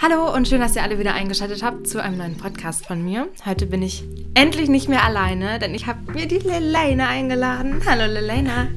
Hallo und schön, dass ihr alle wieder eingeschaltet habt zu einem neuen Podcast von mir. Heute bin ich endlich nicht mehr alleine, denn ich habe mir die Lelena eingeladen. Hallo Lelena.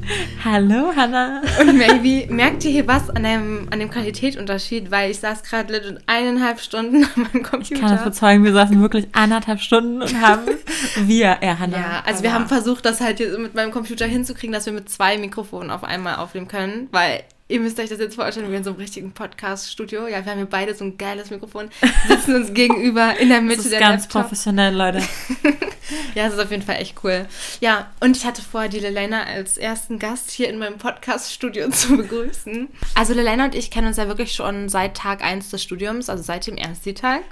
Hallo Hannah. Und maybe merkt ihr hier was an dem, an dem Qualitätsunterschied, weil ich saß gerade legit eineinhalb Stunden an meinem Computer. Ich kann das bezeugen, wir saßen wirklich eineinhalb Stunden und haben wir, ja Hannah. Ja, also wir haben versucht, das halt jetzt mit meinem Computer hinzukriegen, dass wir mit zwei Mikrofonen auf einmal aufnehmen können, weil ihr müsst euch das jetzt vorstellen, wie in so einem richtigen Podcast-Studio. Ja, wir haben hier beide so ein geiles Mikrofon, sitzen uns gegenüber in der Mitte das ist der ganz Laptop. professionell, Leute. ja, es ist auf jeden Fall echt cool. Ja, und ich hatte vor, die Lelena als ersten Gast hier in meinem Podcast-Studio zu begrüßen. Also Lelena und ich kennen uns ja wirklich schon seit Tag 1 des Studiums, also seit dem Ersti-Tag.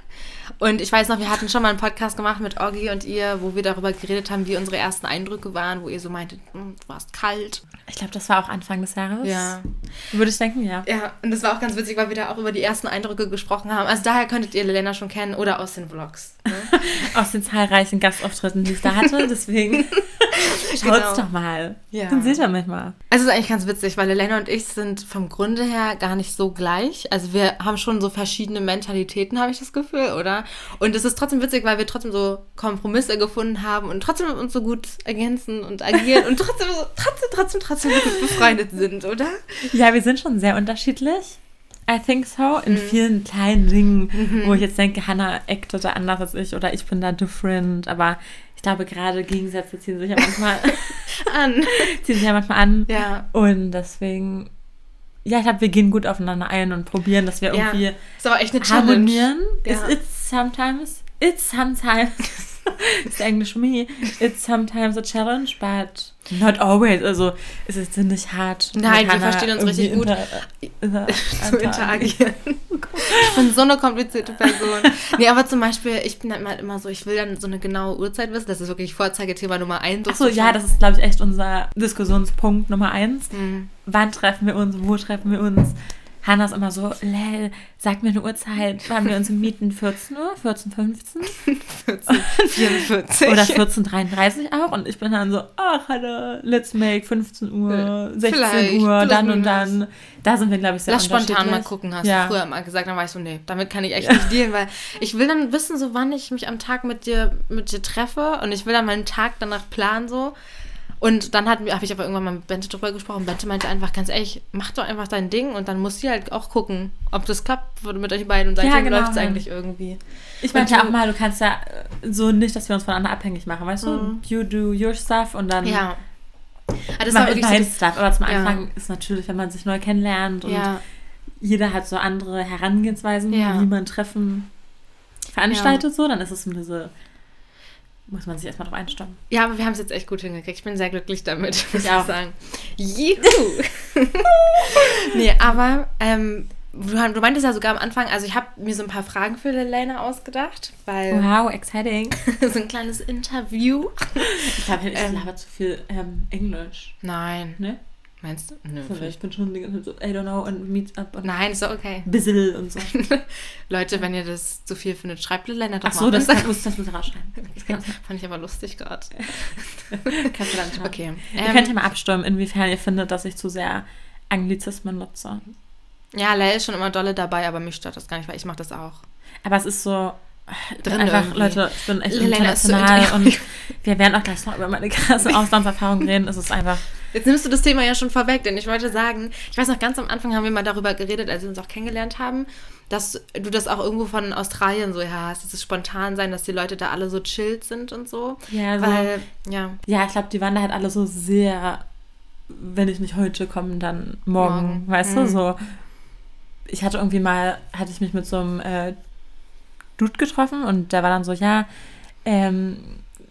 Und ich weiß noch, wir hatten schon mal einen Podcast gemacht mit Oggi und ihr, wo wir darüber geredet haben, wie unsere ersten Eindrücke waren, wo ihr so meintet, "Hm, du warst kalt. Ich glaube, das war auch Anfang des Jahres. Ja. Würde ich denken, ja. Ja, und das war auch ganz witzig, weil wir da auch über die ersten Eindrücke gesprochen haben. Also daher könntet ihr Lelena schon kennen oder aus den Vlogs. Ne? Aus den zahlreichen Gastauftritten, die ich da hatte. Deswegen schaut's Genau. doch mal. Ja. Dann seht ihr mich mal. Also es ist eigentlich ganz witzig, weil Lelena und ich sind vom Grunde her gar nicht so gleich. Also wir haben schon so verschiedene Mentalitäten, habe ich das Gefühl, oder? Und es ist trotzdem witzig, weil wir trotzdem so Kompromisse gefunden haben und trotzdem uns so gut ergänzen und agieren und trotzdem, so, trotzdem, trotzdem, trotzdem gut befreundet sind, oder? Ja, wir sind schon sehr unterschiedlich. I think so. Mhm. In vielen kleinen Dingen, wo ich jetzt denke, Hannah actet da anders als ich oder ich bin da different. Aber ich glaube, gerade Gegensätze ziehen sich ja manchmal, An. ziehen sich ja manchmal an. Ja. Und deswegen, ja, ich glaube, wir gehen gut aufeinander ein und probieren, dass wir Ja. irgendwie Ist aber echt eine harmonieren. Ja. It's, it's sometimes, it's sometimes, it's English me, it's sometimes a challenge, but not always. Also es ist nicht hart. Nein, wir verstehen uns richtig gut. Inter, zu interagieren. Ich bin so eine komplizierte Person. Nee, aber zum Beispiel, ich bin halt mal immer so, ich will dann so eine genaue Uhrzeit wissen. Das ist wirklich Vorzeigethema Nummer eins. Achso, ja, das ist, glaube ich, echt unser Diskussionspunkt Nummer eins. Mhm. Wann treffen wir uns? Wo treffen wir uns? Hannah ist immer so, Lel, sag mir eine Uhrzeit. Wann wir uns mieten? 14 Uhr? 14.15 44. Oder 14.33 auch. Und ich bin dann so, ach, Hannah, let's make 15 Uhr, 16 Vielleicht, Uhr, dann und dann. Da sind wir, glaube ich, sehr Lass spontan mal gucken, hast ja. du früher mal gesagt. Dann war ich so, nee, damit kann ich echt nicht dealen, weil ich will dann wissen, so wann ich mich am Tag mit dir, mit dir treffe und ich will dann meinen Tag danach planen so. Und dann habe ich aber irgendwann mal mit Bente drüber gesprochen. Bente meinte einfach ganz ehrlich, mach doch einfach dein Ding und dann muss sie halt auch gucken, ob das klappt mit euch beiden. Und seitdem Ja, genau, läuft es eigentlich irgendwie. Ich meinte ja auch mal, du kannst ja äh, so nicht, dass wir uns voneinander abhängig machen, weißt du? You do your stuff und dann Ja. Ah, das war ich wirklich so, Stuff. Aber zum Ja. Anfang ist natürlich, wenn man sich neu kennenlernt und ja, jeder hat so andere Herangehensweisen, Ja. wie man Treffen veranstaltet, so, dann ist es bisschen, muss man sich erstmal drauf einstellen. ja, aber wir haben es jetzt echt gut hingekriegt. Ich bin sehr glücklich damit, muss ich auch. sagen. Juhu! nee, aber ähm, du, du meintest ja sogar am Anfang, also ich habe mir so ein paar Fragen für Lelena ausgedacht, weil Wow, exciting. so ein kleines Interview. Ich glaube, ich Ähm. laber zu viel ähm, Englisch, Nein. ne? Meinst du? Nö. So, Ich bin schon die ganze Zeit so, I don't know, und meet up und Nein, ist doch okay. bissel und so. Leute, wenn ihr das zu viel findet, schreibt Lelena doch Ach mal so, auf das, das muss das muss rausschneiden. Das kann, Fand ich aber lustig gerade. kannst du dann schauen. Okay. Ihr Ähm, könnt ja mal abstimmen, inwiefern ihr findet, dass ich zu sehr Anglizismen nutze. ja, Lel ist schon immer dolle dabei, aber mich stört das gar nicht, weil ich mache das auch. Aber es ist so Drin einfach, irgendwie. Leute, ich bin echt so international inter- und wir werden auch gleich noch über meine krasse Auslandserfahrung reden. Es ist einfach, Jetzt nimmst du das Thema ja schon vorweg, denn ich wollte sagen, ich weiß noch, ganz am Anfang haben wir mal darüber geredet, als wir uns auch kennengelernt haben, dass du das auch irgendwo von Australien so her hast, dieses spontan sein, dass die Leute da alle so chillt sind und so. ja, so, Weil, ja, ja, ich glaube, die waren da halt alle so sehr, wenn ich nicht heute komme, dann morgen, Morgen. weißt Mhm. du, so. Ich hatte irgendwie mal, hatte ich mich mit so einem äh, Dude getroffen und der war dann so, ja, ähm,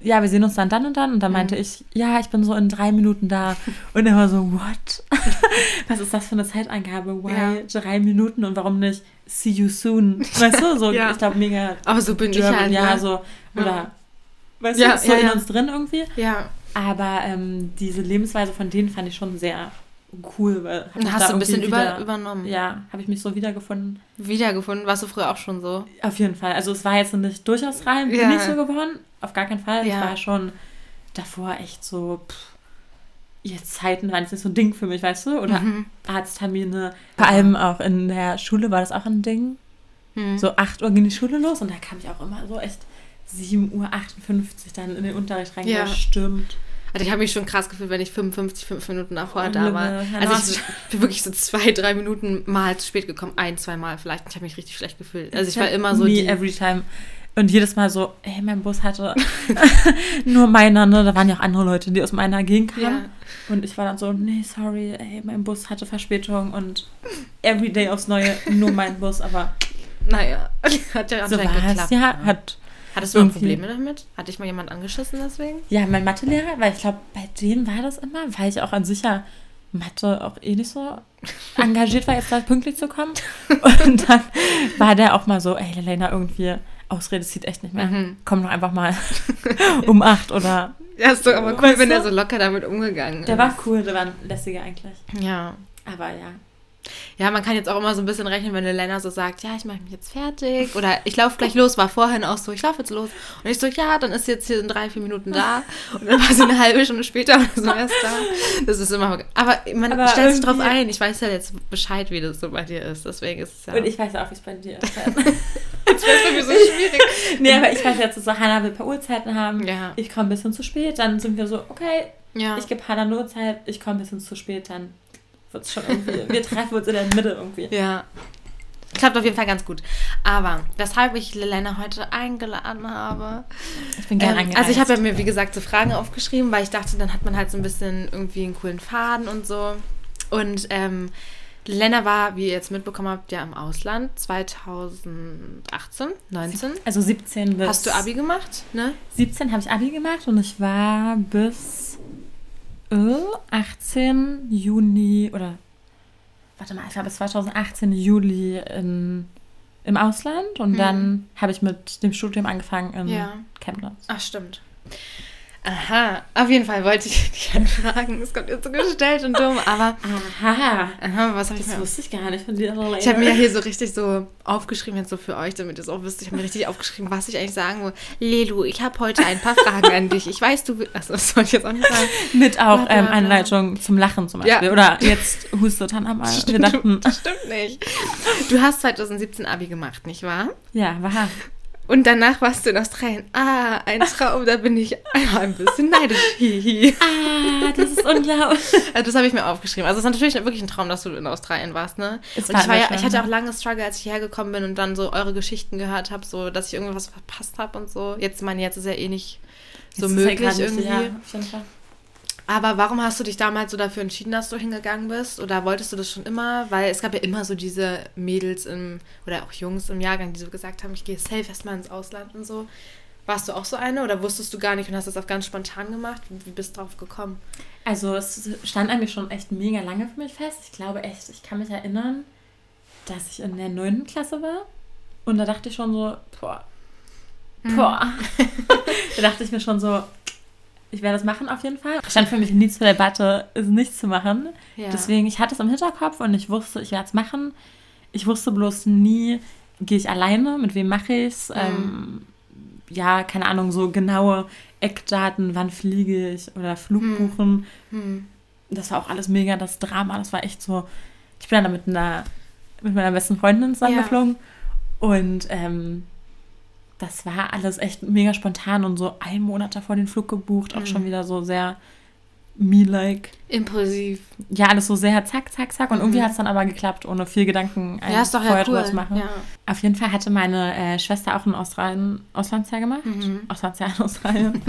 ja, wir sehen uns dann dann und dann. Und dann meinte ich, ja, ich bin so in drei Minuten da. Und er war so, what? Was ist das für eine Zeitangabe? Why Ja. drei Minuten und warum nicht see you soon? Weißt du, so, Ja. ich glaube, mega aber so bin ich German, halt. ja, ne? so, oder, Ja. weißt du, so in uns drin irgendwie. Ja, Aber ähm, diese Lebensweise von denen fand ich schon sehr cool. Weil hast du ein bisschen über, wieder, übernommen. Ja, habe ich mich so wiedergefunden. Wiedergefunden, warst du früher auch schon so. Auf jeden Fall. Also es war jetzt nicht durchaus rein, bin Ja. nicht so geworden. Auf gar keinen Fall. Ja. Ich war schon davor echt so, pff, jetzt Zeiten waren jetzt nicht so ein Ding für mich, weißt du? Oder Mhm. Arzttermine. Vor allem auch in der Schule war das auch ein Ding. Mhm. So 8 Uhr ging die Schule los und da kam ich auch immer so echt 7.58 Uhr dann in den Unterricht reingestürmt. Ja. Also ich habe mich schon krass gefühlt, wenn ich 55, 5 Minuten davor oh, da war. Also ich bin wirklich so zwei, drei Minuten mal zu spät gekommen. Ein, zwei Mal vielleicht. Ich habe mich richtig schlecht gefühlt. Also ich war immer so. Me every time. Und jedes Mal so, ey, mein Bus hatte nur meiner, ne? Da waren ja auch andere Leute, die aus meiner Gegend kamen. Ja. Und ich war dann so, nee, sorry, ey, mein Bus hatte Verspätung und everyday aufs Neue nur mein Bus, aber. Naja, hat ja anscheinend so geklappt. Ja, hat Hattest du noch Probleme damit? Hat dich mal jemand angeschissen deswegen? Ja, mein Mathelehrer, weil ich glaube, bei dem war das immer, weil ich auch an sich ja Mathe auch eh nicht so engagiert war, jetzt da pünktlich zu kommen. Und dann war der auch mal so, ey, Lena, irgendwie Ausrede zieht echt nicht mehr. Mhm. Komm doch einfach mal um acht oder. Ja, ist doch aber cool, wenn er so locker damit umgegangen ist. Der war cool, der war lässiger eigentlich. Ja. Aber ja, ja, man kann jetzt auch immer so ein bisschen rechnen, wenn eine Lena so sagt, ja, ich mache mich jetzt fertig oder ich laufe gleich los, war vorhin auch so, ich laufe jetzt los. Und ich so, ja, dann ist jetzt hier in drei, vier Minuten da und dann war sie eine halbe Stunde später oder so erst da. Das ist immer, aber man aber stellt sich drauf ein. Ich weiß ja jetzt Bescheid, wie das so bei dir ist, deswegen ist es ja... Und ich weiß auch, wie es bei dir ist. das wäre bei mir so schwierig. nee, aber ich weiß jetzt so, Hannah will ein paar Uhrzeiten haben, ja. ich komme ein bisschen zu spät, dann sind wir so, okay, ja. ich gebe Hannah eine Uhrzeit, ich komme ein bisschen zu spät, dann wird schon irgendwie, wir treffen uns in der Mitte irgendwie. Ja. Klappt auf jeden Fall ganz gut. Aber weshalb ich Lelena heute eingeladen habe. Ich bin gerne ähm, Also ich habe ja mir, wie gesagt, so Fragen aufgeschrieben, weil ich dachte, dann hat man halt so ein bisschen irgendwie einen coolen Faden und so. Und ähm, Lena war, wie ihr jetzt mitbekommen habt, ja im Ausland 2018, 19. Also 17 bis. Hast du Abi gemacht, ne? 17 habe ich Abi gemacht und ich war bis 18 Juni oder warte mal, ich bis 2018 Juli in, im Ausland und hm. dann habe ich mit dem Studium angefangen in ja. Chemnitz. Ach, stimmt. Aha, auf jeden Fall wollte ich dich anfragen. Es kommt jetzt so gestellt und dumm, aber. Aha. Aha was habe ich Das wusste ich gar nicht von dir. Ich habe mir hier so richtig so aufgeschrieben, jetzt so für euch, damit ihr es auch wisst. Ich habe mir richtig aufgeschrieben, was ich eigentlich sagen will. Lelu, ich habe heute ein paar Fragen an dich. Ich weiß, du willst. Achso, das wollte ich jetzt auch nicht sagen. Mit auch ähm, Einleitung zum Lachen zum Beispiel. Ja. Oder jetzt hustet Hannah mal. Stimmt, dachten. Das stimmt nicht. Du hast 2017 Abi gemacht, nicht wahr? Ja, war. Und danach warst du in Australien. Ah, ein Traum, da bin ich ein bisschen neidisch. Hihi. ah, das ist unglaublich. Also das habe ich mir aufgeschrieben. Also es ist natürlich wirklich ein Traum, dass du in Australien warst, ne? Es und ich, war ja, ich hatte auch lange Struggle, als ich hierher gekommen bin und dann so eure Geschichten gehört habe, so dass ich irgendwas verpasst habe und so. Jetzt meine jetzt ist ja eh nicht so jetzt möglich ja irgendwie. Ja, auf jeden Fall. Aber warum hast du dich damals so dafür entschieden, dass du hingegangen bist? Oder wolltest du das schon immer? Weil es gab ja immer so diese Mädels im, oder auch Jungs im Jahrgang, die so gesagt haben, ich gehe safe erstmal ins Ausland und so. Warst du auch so eine oder wusstest du gar nicht und hast das auch ganz spontan gemacht? Wie bist du drauf gekommen? Also es stand eigentlich schon echt mega lange für mich fest. Ich glaube echt, ich kann mich erinnern, dass ich in der 9. Klasse war. Und da dachte ich schon so, boah, mhm. boah. da dachte ich mir schon so, ich werde das machen auf jeden Fall. Stand für mich nie zur Debatte, es nicht zu machen. Ja. Deswegen, ich hatte es im Hinterkopf und ich wusste, ich werde es machen. Ich wusste bloß nie, gehe ich alleine, mit wem mache ich es. Mhm. Ähm, ja, keine Ahnung, so genaue Eckdaten, wann fliege ich oder Flug mhm. buchen. Mhm. Das war auch alles mega das Drama. Das war echt so. Ich bin dann mit einer mit meiner besten Freundin zusammengeflogen ja. und ähm, das war alles echt mega spontan und so ein Monat davor den Flug gebucht, auch mhm. schon wieder so sehr me-like. Impulsiv. Ja, alles so sehr zack, zack, zack. Und mhm. irgendwie hat es dann aber geklappt, ohne viel Gedanken ja, ist doch vorher ja cool. zu machen. Ja. Auf jeden Fall hatte meine äh, Schwester auch ein Australien, Auslandsjahr gemacht. Mhm. Auslandsjahr in Australien.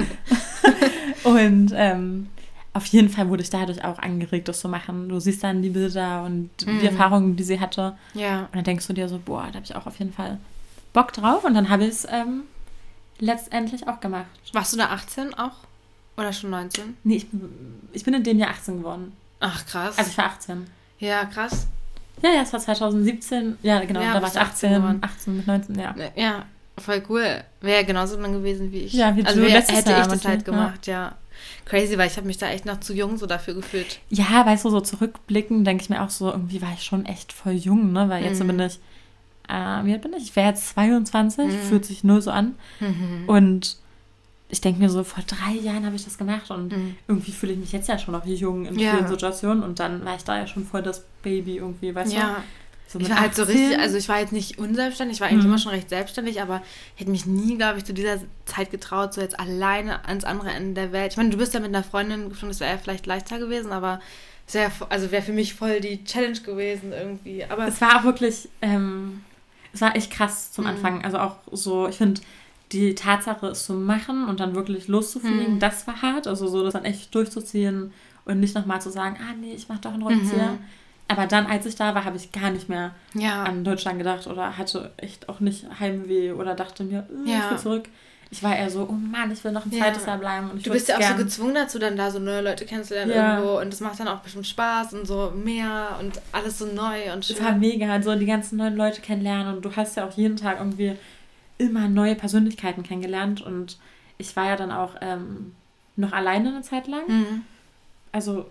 und ähm, auf jeden Fall wurde ich dadurch auch angeregt, das zu machen. Du siehst dann die Bilder und mhm. die Erfahrungen, die sie hatte. Ja. Und dann denkst du dir so, boah, da habe ich auch auf jeden Fall Bock drauf und dann habe ich es ähm, letztendlich auch gemacht. Warst du da 18 auch? Oder schon 19? Nee, ich, ich bin in dem Jahr 18 geworden. Ach, krass. Also ich war 18. Ja, krass. Ja, ja, es war 2017. Ja, genau, ja, da war ich 18, 18, 18 mit 19, ja. Ja, voll cool. Wäre genauso lang gewesen wie ich. Ja, wie also du hätte ich das halt gemacht, ja. ja. Crazy, weil ich habe mich da echt noch zu jung so dafür gefühlt. Ja, weißt du, so zurückblicken, denke ich mir auch so, irgendwie war ich schon echt voll jung, ne? Weil jetzt mhm. bin ich äh, wie alt bin ich? Ich wäre jetzt 22, mhm. fühlt sich nur so an. Mhm. Und ich denke mir so, vor drei Jahren habe ich das gemacht und mhm. irgendwie fühle ich mich jetzt ja schon noch jung in ja. vielen Situationen und dann war ich da ja schon voll das Baby irgendwie, weißt ja. So Ich war halt so 18. richtig, also ich war jetzt nicht unselbstständig, ich war eigentlich Mhm. immer schon recht selbstständig, aber hätte mich nie, glaube ich, zu dieser Zeit getraut, so jetzt alleine ans andere Ende der Welt. Ich meine, du bist ja mit einer Freundin geflogen, das wäre ja vielleicht leichter gewesen, aber wäre, also wäre für mich voll die Challenge gewesen irgendwie. Aber Es war auch wirklich, ähm, es war echt krass zum Mhm. Anfang. Also auch so, ich finde, die Tatsache, es zu machen und dann wirklich loszufliegen, Mhm. das war hart. Also so, das dann echt durchzuziehen und nicht nochmal zu sagen, ah nee, ich mache doch einen Rückzieher. Mhm. Aber dann, als ich da war, habe ich gar nicht mehr ja, an Deutschland gedacht oder hatte echt auch nicht Heimweh oder dachte mir, äh, ich Ja. will zurück. Ich war eher so, oh Mann, ich will noch ein zweites Jahr bleiben. Du bist ja auch so gezwungen dazu, dann da so neue Leute kennenzulernen irgendwo und das macht dann auch bestimmt Spaß und so mehr und alles so neu und Es war schön. mega, so die ganzen neuen Leute kennenlernen und du hast ja auch jeden Tag irgendwie immer neue Persönlichkeiten kennengelernt und ich war ja dann auch ähm, noch alleine eine Zeit lang, Mhm. also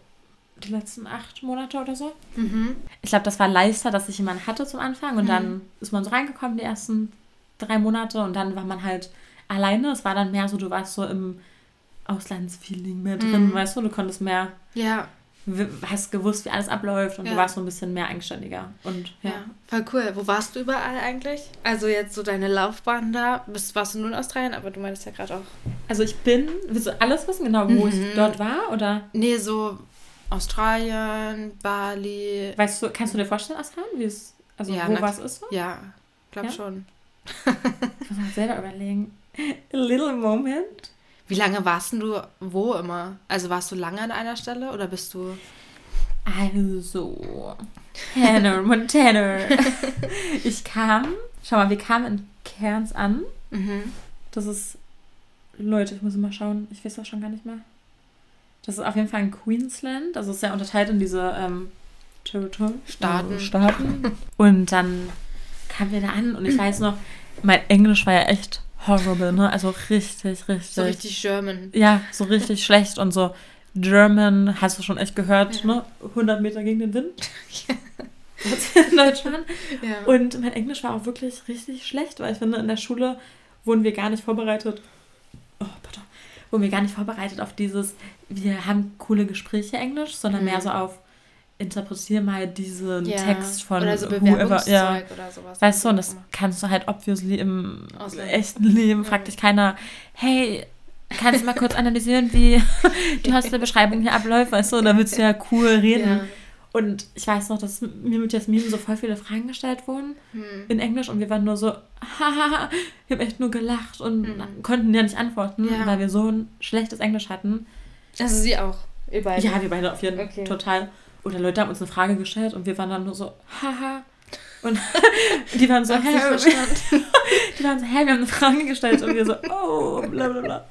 die letzten acht Monate oder so. Mhm. Ich glaube, das war leichter, dass ich jemanden hatte zum Anfang und Mhm. dann ist man so reingekommen die ersten drei Monate und dann war man halt alleine. Es war dann mehr so, du warst so im Auslandsfeeling mehr drin, Mhm. weißt du, du konntest mehr, Ja, hast gewusst, wie alles abläuft und Ja. du warst so ein bisschen mehr eigenständiger und ja, voll cool. Wo warst du überall eigentlich? Also jetzt so deine Laufbahn da, bist, warst du nur in Australien, aber du meintest ja gerade auch. Also ich bin, willst du alles wissen, genau wo Mhm. ich dort war? Oder Nee, so Australien, Bali. weißt du, kannst du dir vorstellen, Australien, wie es, also Ja, wo was ist? So? Ja, glaub Ja? schon. Ich muss mal selber überlegen. A little moment. Wie lange warst du wo immer? Also warst du lange an einer Stelle oder bist du. Also, Hannah Montana. ich kam, schau mal, wir kamen in Cairns an. Mhm. Das ist, Leute, ich muss mal schauen, ich weiß auch schon gar nicht mehr. Das ist auf jeden Fall in Queensland. Also es ist ja unterteilt in diese ähm, Territory Staaten. äh, Staaten. Und dann kamen wir da an und ich weiß noch, mein Englisch war ja echt horrible, ne? Also richtig, richtig. So richtig German. Ja, so richtig schlecht und so German, hast du schon echt gehört, Ja. ne? 100 Meter gegen den Wind. Das in Deutschland. Ja. Und mein Englisch war auch wirklich richtig schlecht, weil ich finde, in der Schule wurden wir gar nicht vorbereitet. Oh, pardon. Wurden wir gar nicht vorbereitet auf dieses, wir haben coole Gespräche Englisch, sondern Mhm. mehr so auf, interpretier mal diesen ja. Text von oder so whoever. Ja. oder sowas. Weißt du, und das kannst du halt obviously im Ausland. echten Leben. Fragt dich keiner, hey, kannst du mal kurz analysieren, wie die Hostelbeschreibung hier abläuft, weißt du? Da willst du ja cool reden. Ja. Und ich weiß noch, dass mir mit Jasmin so voll viele Fragen gestellt wurden Hm. in Englisch und wir waren nur so, hahaha, wir haben echt nur gelacht und Mhm. konnten ja nicht antworten, Ja. weil wir so ein schlechtes Englisch hatten. Also sie auch. Ihr beide. Ja, wir beide auf jeden Fall Okay. total. Oder Leute haben uns eine Frage gestellt und wir waren dann nur so, haha. Und die waren so, hä, die waren so, hä, wir haben eine Frage gestellt und wir so, oh, bla bla bla.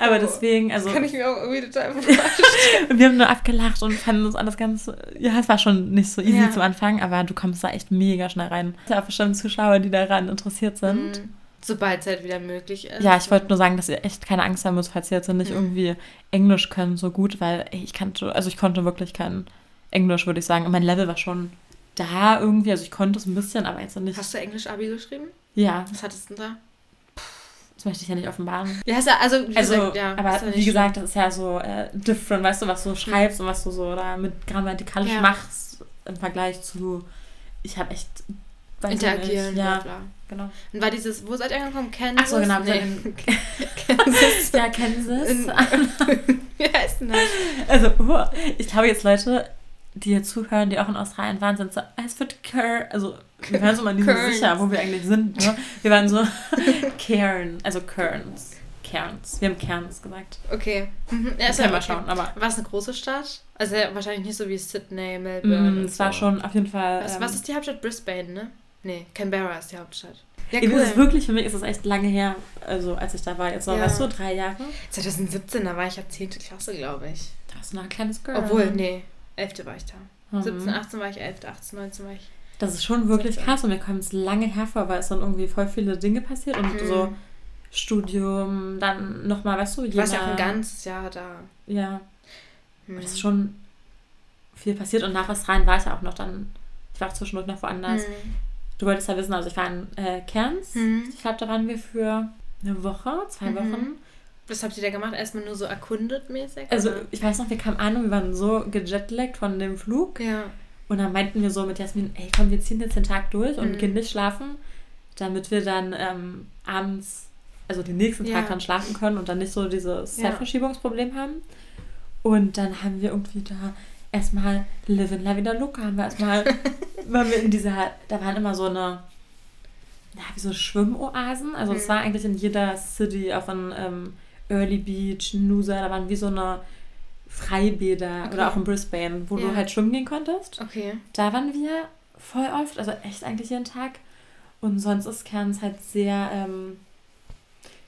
Aber Oh, deswegen, also, Das kann ich mir auch irgendwie total vorstellen. und wir haben nur abgelacht und fanden uns alles ganz, ja, es war schon nicht so easy Ja. zum Anfang, aber du kommst da echt mega schnell rein. Es sind auch bestimmt Zuschauer, die daran interessiert sind. Mhm. Sobald es halt wieder möglich ist. Ja, ich wollte nur sagen, dass ihr echt keine Angst haben müsst, falls ihr jetzt nicht Mhm. irgendwie Englisch können so gut, weil ey, ich kannte, also ich konnte wirklich kein Englisch, würde ich sagen. Und mein Level war schon da irgendwie, also ich konnte es ein bisschen, aber jetzt nicht. Hast du Englisch-Abi geschrieben? ja, Was hattest du denn da? das möchte ich ja nicht offenbaren. Ja, ja, also, wie Also, gesagt, ja. aber ist ja wie gesagt, das ist ja so äh, different, weißt du, was du schreibst und was du so da mit grammatikalisch Ja. machst im Vergleich zu, ich habe echt, Interagieren, ja, bla bla. genau. Und war dieses, wo seid ihr angekommen? Kansas? Ach so, genau, Nee. sind Kansas. Ja, Kansas. In- Wie heißt denn das? Also, oh, ich glaube jetzt Leute, die hier zuhören, die auch in Australien waren, sind so, es wird Kern. Also, wir waren so mal nie so sicher, wo wir eigentlich sind. Ne? Wir waren so Cairn, also Cairns. Cairns. Wir haben Cairns gesagt. Okay. Mhm. Ja, ist ja okay. schauen, aber War es eine große Stadt? Also ja, wahrscheinlich nicht so wie Sydney, Melbourne. mm, es war so. schon auf jeden Fall. Was, ähm, was ist die Hauptstadt? Brisbane, ne? Nee, Canberra ist die Hauptstadt. Ja, das ist wirklich, für mich ist das echt lange her, also als ich da war. Jetzt noch, Ja. weißt du, drei Jahre. 2017, da war ich ja 10. Klasse, glaube ich. Da warst du noch ein kleines Girl. Obwohl, nee, 11. war ich da. Mhm. 17, 18 war ich 11, 18, 19 war ich. Das ist schon wirklich 17. krass und mir kommt es lange hervor, weil es dann irgendwie voll viele Dinge passiert und Mhm. so Studium, dann nochmal, weißt du, Du warst ja auch jeder- ein ganzes Jahr da. Ja, Hm. das ist schon viel passiert und nach Australien war ich ja auch noch dann, ich war auch zwischendurch noch woanders. Hm. Du wolltest ja wissen, also ich war in äh, Cairns. Mhm. Ich glaube, da waren wir für eine Woche, zwei Mhm. Wochen. Was habt ihr da gemacht? Erstmal nur so erkundet mäßig? Also oder? ich weiß noch, wir kamen an und wir waren so gejetlaggt von dem Flug. Ja. Und dann meinten wir so mit Jasmin, ey komm, wir ziehen jetzt den Tag durch und Mhm. gehen nicht schlafen, damit wir dann ähm, abends, also den nächsten Tag Ja. dann schlafen können und dann nicht so dieses Ja. Zeitverschiebungsproblem haben. Und dann haben wir irgendwie da erstmal Live in La Vida Loca, haben wir erstmal, waren wir in dieser, da waren immer so eine, ja, wie so Schwimmoasen. Also es Mhm. war eigentlich in jeder City, auch in ähm, Early Beach, Noosa, da waren wie so eine Freibäder Okay. oder auch in Brisbane, wo Ja. du halt schwimmen gehen konntest. Okay. Da waren wir voll oft, also echt eigentlich jeden Tag. Und sonst ist Cairns halt sehr, ähm,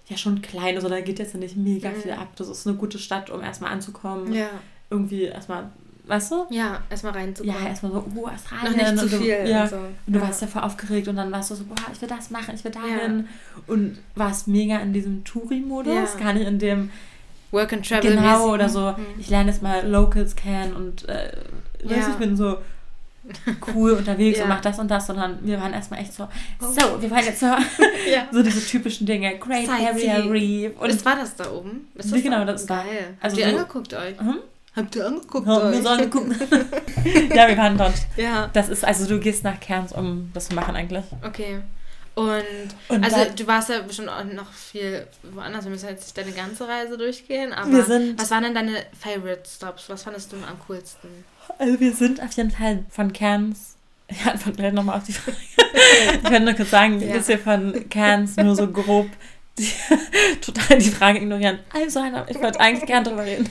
ja schon klein, also da geht jetzt nicht mega Mhm. viel ab. Das ist eine gute Stadt, um erstmal anzukommen. Ja. Irgendwie erstmal, weißt du? Ja, erstmal reinzukommen. Ja, erstmal so, oh, Australien. Noch nicht zu und du, viel. Ja, und so. und du ja. warst ja voll aufgeregt und dann warst du so, boah, ich will das machen, ich will dahin. Und warst mega in diesem Touri-Modus, Ja. gar nicht in dem, Work and Travel. genau, mäßig. oder so, Mhm. ich lerne jetzt mal Locals kennen und äh, weißt Ja. du, ich bin so cool unterwegs Ja. und mach das und das, sondern wir waren erstmal echt so, Oh. so, wir wollen jetzt so, Ja. so diese typischen Dinge, Great. Barrier Reef Und und war das da oben? Ist genau, das ist da. geil. Also Habt ihr so- angeguckt euch? Hm? Habt ihr angeguckt Ja, wir sollen gucken. ja, wir waren dort. ja. Das ist, also du gehst nach Cairns, um das zu machen eigentlich. Okay. Und, Und also du warst ja bestimmt auch noch viel woanders. Wir müssen jetzt nicht deine ganze Reise durchgehen, aber was waren denn deine Favorite Stops? Was fandest du am coolsten? Also wir sind auf jeden Fall von Cairns. Ja, antworte gleich nochmal auf die Frage. ich kann nur kurz sagen, Ja. dass wir von Cairns nur so grob die, total die Frage ignorieren. Also, ich wollte eigentlich gern drüber reden.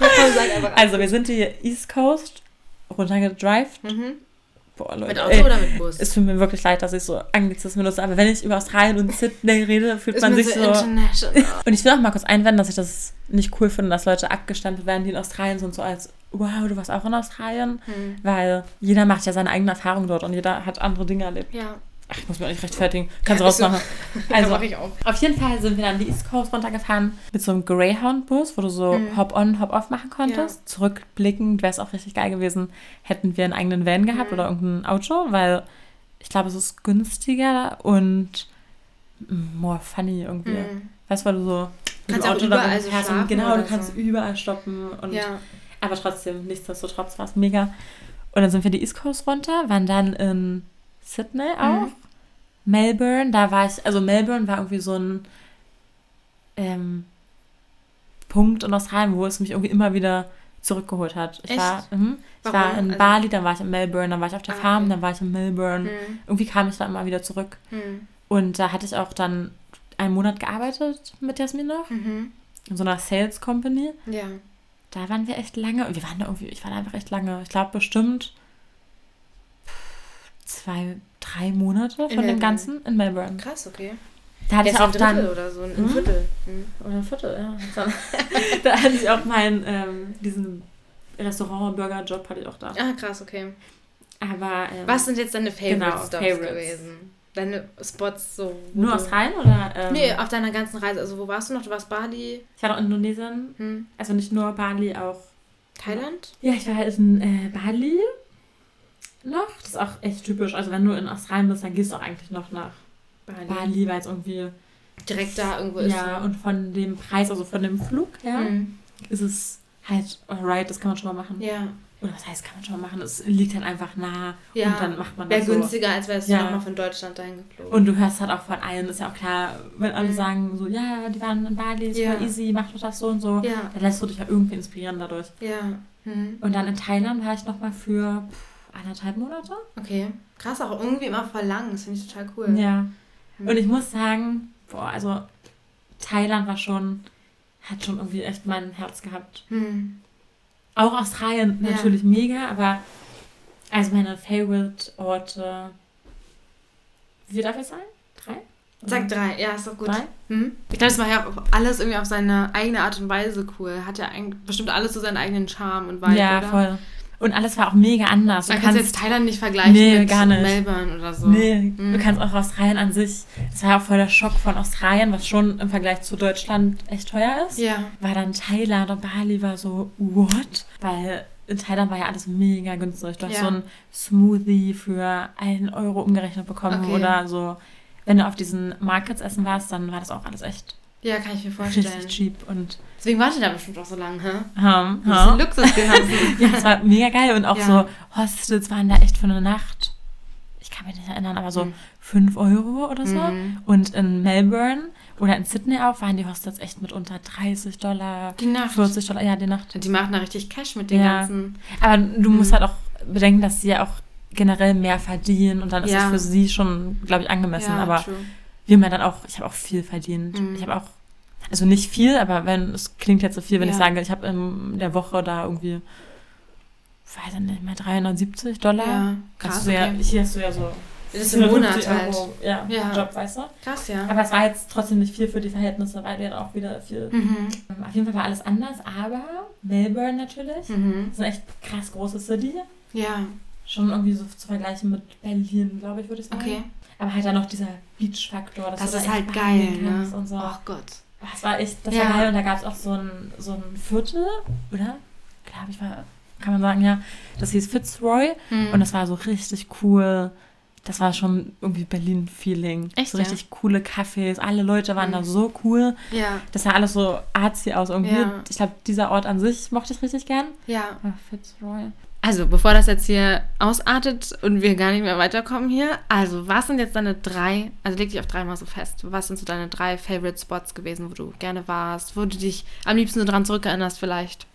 Ja, komm, sag einfach. Also, wir sind die East Coast runtergedrived. Mhm. Boah, Leute, Mit Auto ey, oder mit Bus? es tut mir wirklich leid, dass ich so Anglizismen benutze, aber wenn ich über Australien und Sydney rede, fühlt man sich so. Und ich will auch mal kurz einwenden, dass ich das nicht cool finde, dass Leute abgestempelt werden, die in Australien sind, so als, wow, du warst auch in Australien. Hm. Weil jeder macht ja seine eigene Erfahrung dort und jeder hat andere Dinge erlebt. Ja. Ach, ich muss mich auch nicht rechtfertigen. Kannst du Ja, rausmachen. ja, Also, mach ich auch. auf jeden Fall sind wir dann die East Coast runtergefahren mit so einem Greyhound-Bus, wo du so Mhm. Hop-on, Hop-off machen konntest. Zurückblickend wäre es auch richtig geil gewesen, hätten wir einen eigenen Van gehabt Mhm. oder irgendein Auto, weil ich glaube, es ist günstiger und more funny irgendwie. Mhm. Weißt du, weil du so mit Kannst dem auch Auto überall so schlafen Genau, du kannst so. überall stoppen. Und Ja. aber trotzdem, nichtsdestotrotz war es mega. Und dann sind wir die East Coast runter, waren dann in Sydney auch. Mhm. Melbourne, da war ich, also Melbourne war irgendwie so ein ähm, Punkt in Australien, wo es mich irgendwie immer wieder zurückgeholt hat. Ich Echt? war, mhm, ich Warum? war in Also- Bali, dann war ich in Melbourne, dann war ich auf der Ah, Farm, okay. dann war ich in Melbourne. Hm. Irgendwie kam ich da immer wieder zurück. Hm. Und da hatte ich auch dann einen Monat gearbeitet mit Jasmin noch, Mhm. in so einer Sales Company. Ja. Da waren wir echt lange. Wir waren da irgendwie, ich war da einfach echt lange. Ich glaube bestimmt zwei, drei Monate von dem. Ganzen in Melbourne. Krass, okay. Da hatte ich auch ein Drittel dann. oder so, ein Mhm. Viertel. Hm. Oder ein Viertel, ja. Dann, da hatte ich auch meinen, ähm, diesen Restaurant-Burger-Job hatte ich auch da. Ah, krass, okay. Aber ähm, Was sind jetzt deine Favorite Genau, Stops Favorites. gewesen? Deine Spots so. nur du- Australien oder? Ähm, Nee, auf deiner ganzen Reise. Also wo warst du noch? Du warst Bali, Ich war noch in Indonesien, hm. also nicht nur Bali, auch. Thailand? Ja, ich war halt in äh, Bali noch. Das ist auch echt typisch. Also wenn du in Australien bist, dann gehst du auch eigentlich noch nach Bali. Bali, weil es irgendwie Direkt da irgendwo ist. Ja, und von dem Preis, also von dem Flug her, Hm. ist es halt alright, das kann man schon mal machen. Ja. Oder was heißt, kann man schon mal machen? Es liegt halt einfach nah Ja. und dann macht man Wäre das so. günstiger, als wärst du Ja. nochmal von Deutschland dahin geflogen. Und du hörst halt auch von allen, ist ja auch klar, wenn alle Mhm. sagen so, ja, die waren in Bali, ist Ja. easy, mach doch das so und so. ja. Dann lässt du dich ja irgendwie inspirieren dadurch. Ja. Hm. Und dann in Thailand war ich nochmal für pff, anderthalb Monate. Okay. Krass, auch irgendwie immer voll lang. Das finde ich total cool. Ja. Hm. Und ich muss sagen, boah, also Thailand war schon, hat schon irgendwie echt mein Herz gehabt. Hm. Auch Australien Ja. natürlich mega, aber also meine Favorite-Orte. Wie darf ich sagen? Drei? Sag drei. Ja, ist doch gut. Drei? Hm? Ich glaube, das war ja alles irgendwie auf seine eigene Art und Weise cool. Hat ja bestimmt alles so seinen eigenen Charme und Vibe, ja, oder? voll. Und alles war auch mega anders. Man kann jetzt Thailand nicht vergleichen Nee, mit gar nicht. Melbourne oder so. Nee, Mhm. du kannst auch Australien an sich. Das war ja auch voll der Schock von Australien, was schon im Vergleich zu Deutschland echt teuer ist. Ja. War dann Thailand und Bali war so, what? Weil in Thailand war ja alles mega günstig. Du hast Ja. so ein Smoothie für einen Euro umgerechnet bekommen Okay. oder so. Wenn du auf diesen Markets essen warst, dann war das auch alles echt Ja, kann ich mir vorstellen. Richtig cheap und Deswegen wartet er bestimmt auch so lange, hä? ähm, Ein ja. bisschen Luxus genossen. ja, es war mega geil und auch Ja. so Hostels waren da echt für eine Nacht. Ich kann mich nicht erinnern, aber so Mhm. 5 Euro oder so. Mhm. Und in Melbourne oder in Sydney auch waren die Hostels echt mit unter 30 Dollar, Die Nacht. 40 Dollar, ja, die Nacht. Die machen da richtig Cash mit den Ja. ganzen. Aber du musst Mhm. halt auch bedenken, dass sie ja auch generell mehr verdienen und dann ist Ja. es für sie schon, glaube ich, angemessen. aber true. Wir haben ja dann auch, ich habe auch viel verdient. Mhm. Ich habe auch, also nicht viel, aber wenn, es klingt jetzt so viel, wenn ich Ja. sage, ich habe in der Woche da irgendwie, weiß ich nicht mehr, 370 Dollar. Ja, Krass, krass. du ja, Okay. hier hast du ja so Das ist im Monat 150 halt. Ja, Ja. Job, weißt du? Krass, ja. Aber es war jetzt trotzdem nicht viel für die Verhältnisse, weil wir dann auch wieder viel. Mhm. Auf jeden Fall war alles anders, aber Melbourne natürlich. Mhm. Das ist eine echt krass große City. Ja, Schon irgendwie so zu vergleichen mit Berlin, glaube ich, würde ich sagen. okay. Aber halt dann noch dieser Beach-Faktor. Das du da ist halt geil, ne? Und so. Oh Gott. Das war echt, das Ja. war geil. Und da gab es auch so ein, so ein Viertel, oder? Glaube ich, war, kann man sagen, ja. Das hieß Fitzroy. Mhm. Und das war so richtig cool. Das war schon irgendwie Berlin-Feeling. Echt, So ja? richtig coole Cafés. Alle Leute waren Mhm. da so cool. ja, Das sah alles so artsy aus irgendwie. Ja. Ich glaube, dieser Ort an sich mochte ich richtig gern. ja. Ah, Fitzroy. Also, bevor das jetzt hier ausartet und wir gar nicht mehr weiterkommen hier, also, was sind jetzt deine drei, also leg dich auf dreimal so fest, was sind so deine drei Favorite Spots gewesen, wo du gerne warst, wo du dich am liebsten so dran zurückerinnerst vielleicht?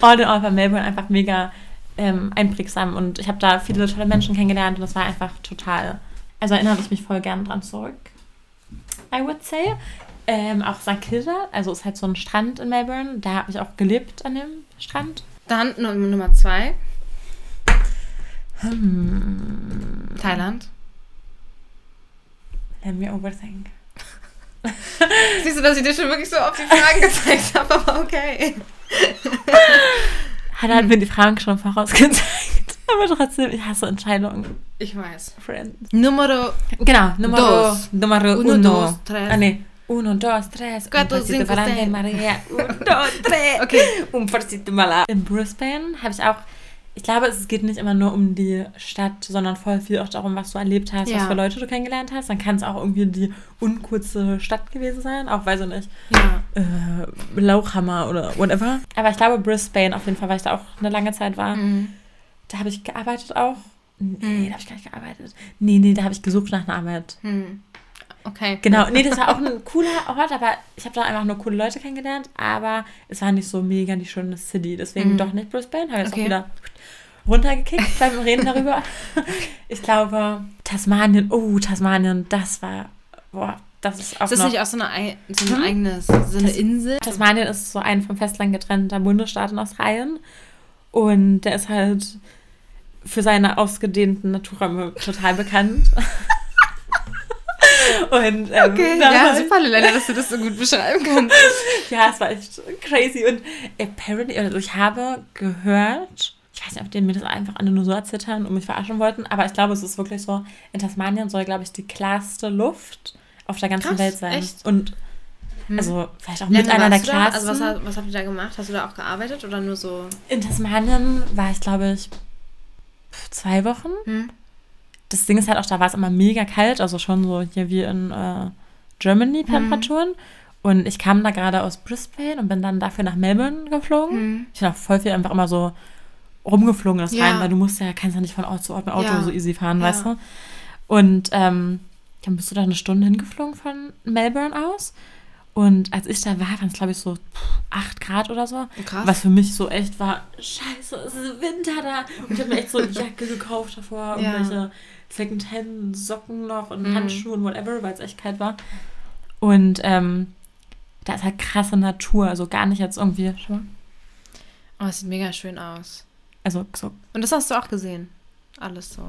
All in all war Melbourne einfach mega ähm, einprägsam und ich habe da viele tolle Menschen kennengelernt und das war einfach total, also erinnere ich mich voll gern dran zurück. I would say. Ähm, auch St. Kilda, also ist halt so ein Strand in Melbourne, da habe ich auch gelebt an dem Strand. Dann Nu- Nummer zwei, Hm, Thailand. let me overthink. Siehst du, dass ich dir schon wirklich so auf die Fragen gezeigt habe, aber okay. Hat halt mir die Fragen schon vorausgezeigt. Aber trotzdem, ich hasse Entscheidungen. Ich weiß. Friend. Numero Genau, Numero, Dos. Numero uno, uno. dos, tres. Ah, nee. Uno, dos, tres. Cuatro, cinco, seis. Maria. Uno, dos, tres. Okay. Un pasito mala. In Brisbane habe ich auch, ich glaube, es geht nicht immer nur um die Stadt, sondern voll viel auch darum, was du erlebt hast, Ja. was für Leute du kennengelernt hast. Dann kann es auch irgendwie die unkurze Stadt gewesen sein, auch weiß ich nicht, Ja. äh, Lauchhammer oder whatever. Aber ich glaube, Brisbane auf jeden Fall, weil ich da auch eine lange Zeit war. Mhm. Da habe ich gearbeitet auch. Nee, Mhm. da habe ich gar nicht gearbeitet. Nee, nee, da habe ich gesucht nach einer Arbeit. Hm. Okay. Genau, nee, das war auch ein cooler Ort, aber ich habe da einfach nur coole Leute kennengelernt, aber es war nicht so mega die schöne City. Deswegen Mhm. doch nicht Brisbane, habe ich Okay. auch wieder runtergekickt beim Reden darüber. Ich glaube, Tasmanien, oh, Tasmanien, das war, boah, das ist auch Ist das noch... nicht auch so eine, ei- so ein Hm? eigenes, so eine Das- Insel? Tasmanien ist so ein vom Festland getrennter Bundesstaat in Australien und der ist halt für seine ausgedehnten Naturräume total bekannt. Und, ähm, Okay, ja, super, Lelena, dass du das so gut beschreiben kannst. Ja, es war echt crazy. Und apparently, also ich habe gehört, ich weiß nicht, ob die mir das einfach alle nur so erzählt haben und mich verarschen wollten, aber ich glaube, es ist wirklich so, in Tasmanien soll, glaube ich, die klarste Luft auf der ganzen Krass, Welt sein. echt? Und Hm. also vielleicht auch Wie mit einer der da? klarsten. Also was, was habt ihr da gemacht? Hast du da auch gearbeitet oder nur so? in Tasmanien war ich, glaube ich, zwei Wochen. Hm? Das Ding ist halt auch, da war es immer mega kalt, also schon so hier wie in äh, Germany Temperaturen. Und ich kam da gerade aus Brisbane und bin dann dafür nach Melbourne geflogen. Hm. Ich bin auch voll viel einfach immer so rumgeflogen das Ja. rein, weil du musst ja, kannst ja nicht von Ort zu Ort mit Auto Ja. so easy fahren, Ja. weißt du? Und ähm, dann bist du da eine Stunde hingeflogen von Melbourne aus. Und als ich da war, waren es, glaube ich, so pff, 8 Grad oder so. Krass. Was für mich so echt war, scheiße, es ist Winter da. Und ich habe mir echt so eine Jacke gekauft davor, Ja. irgendwelche Secondhand-Socken noch und Mhm. Handschuhe und whatever, weil es echt kalt war. Und ähm, da ist halt krasse Natur, also gar nicht jetzt irgendwie, schau mal. Oh, es sieht mega schön aus. Also so, Und das hast du auch gesehen? Alles so.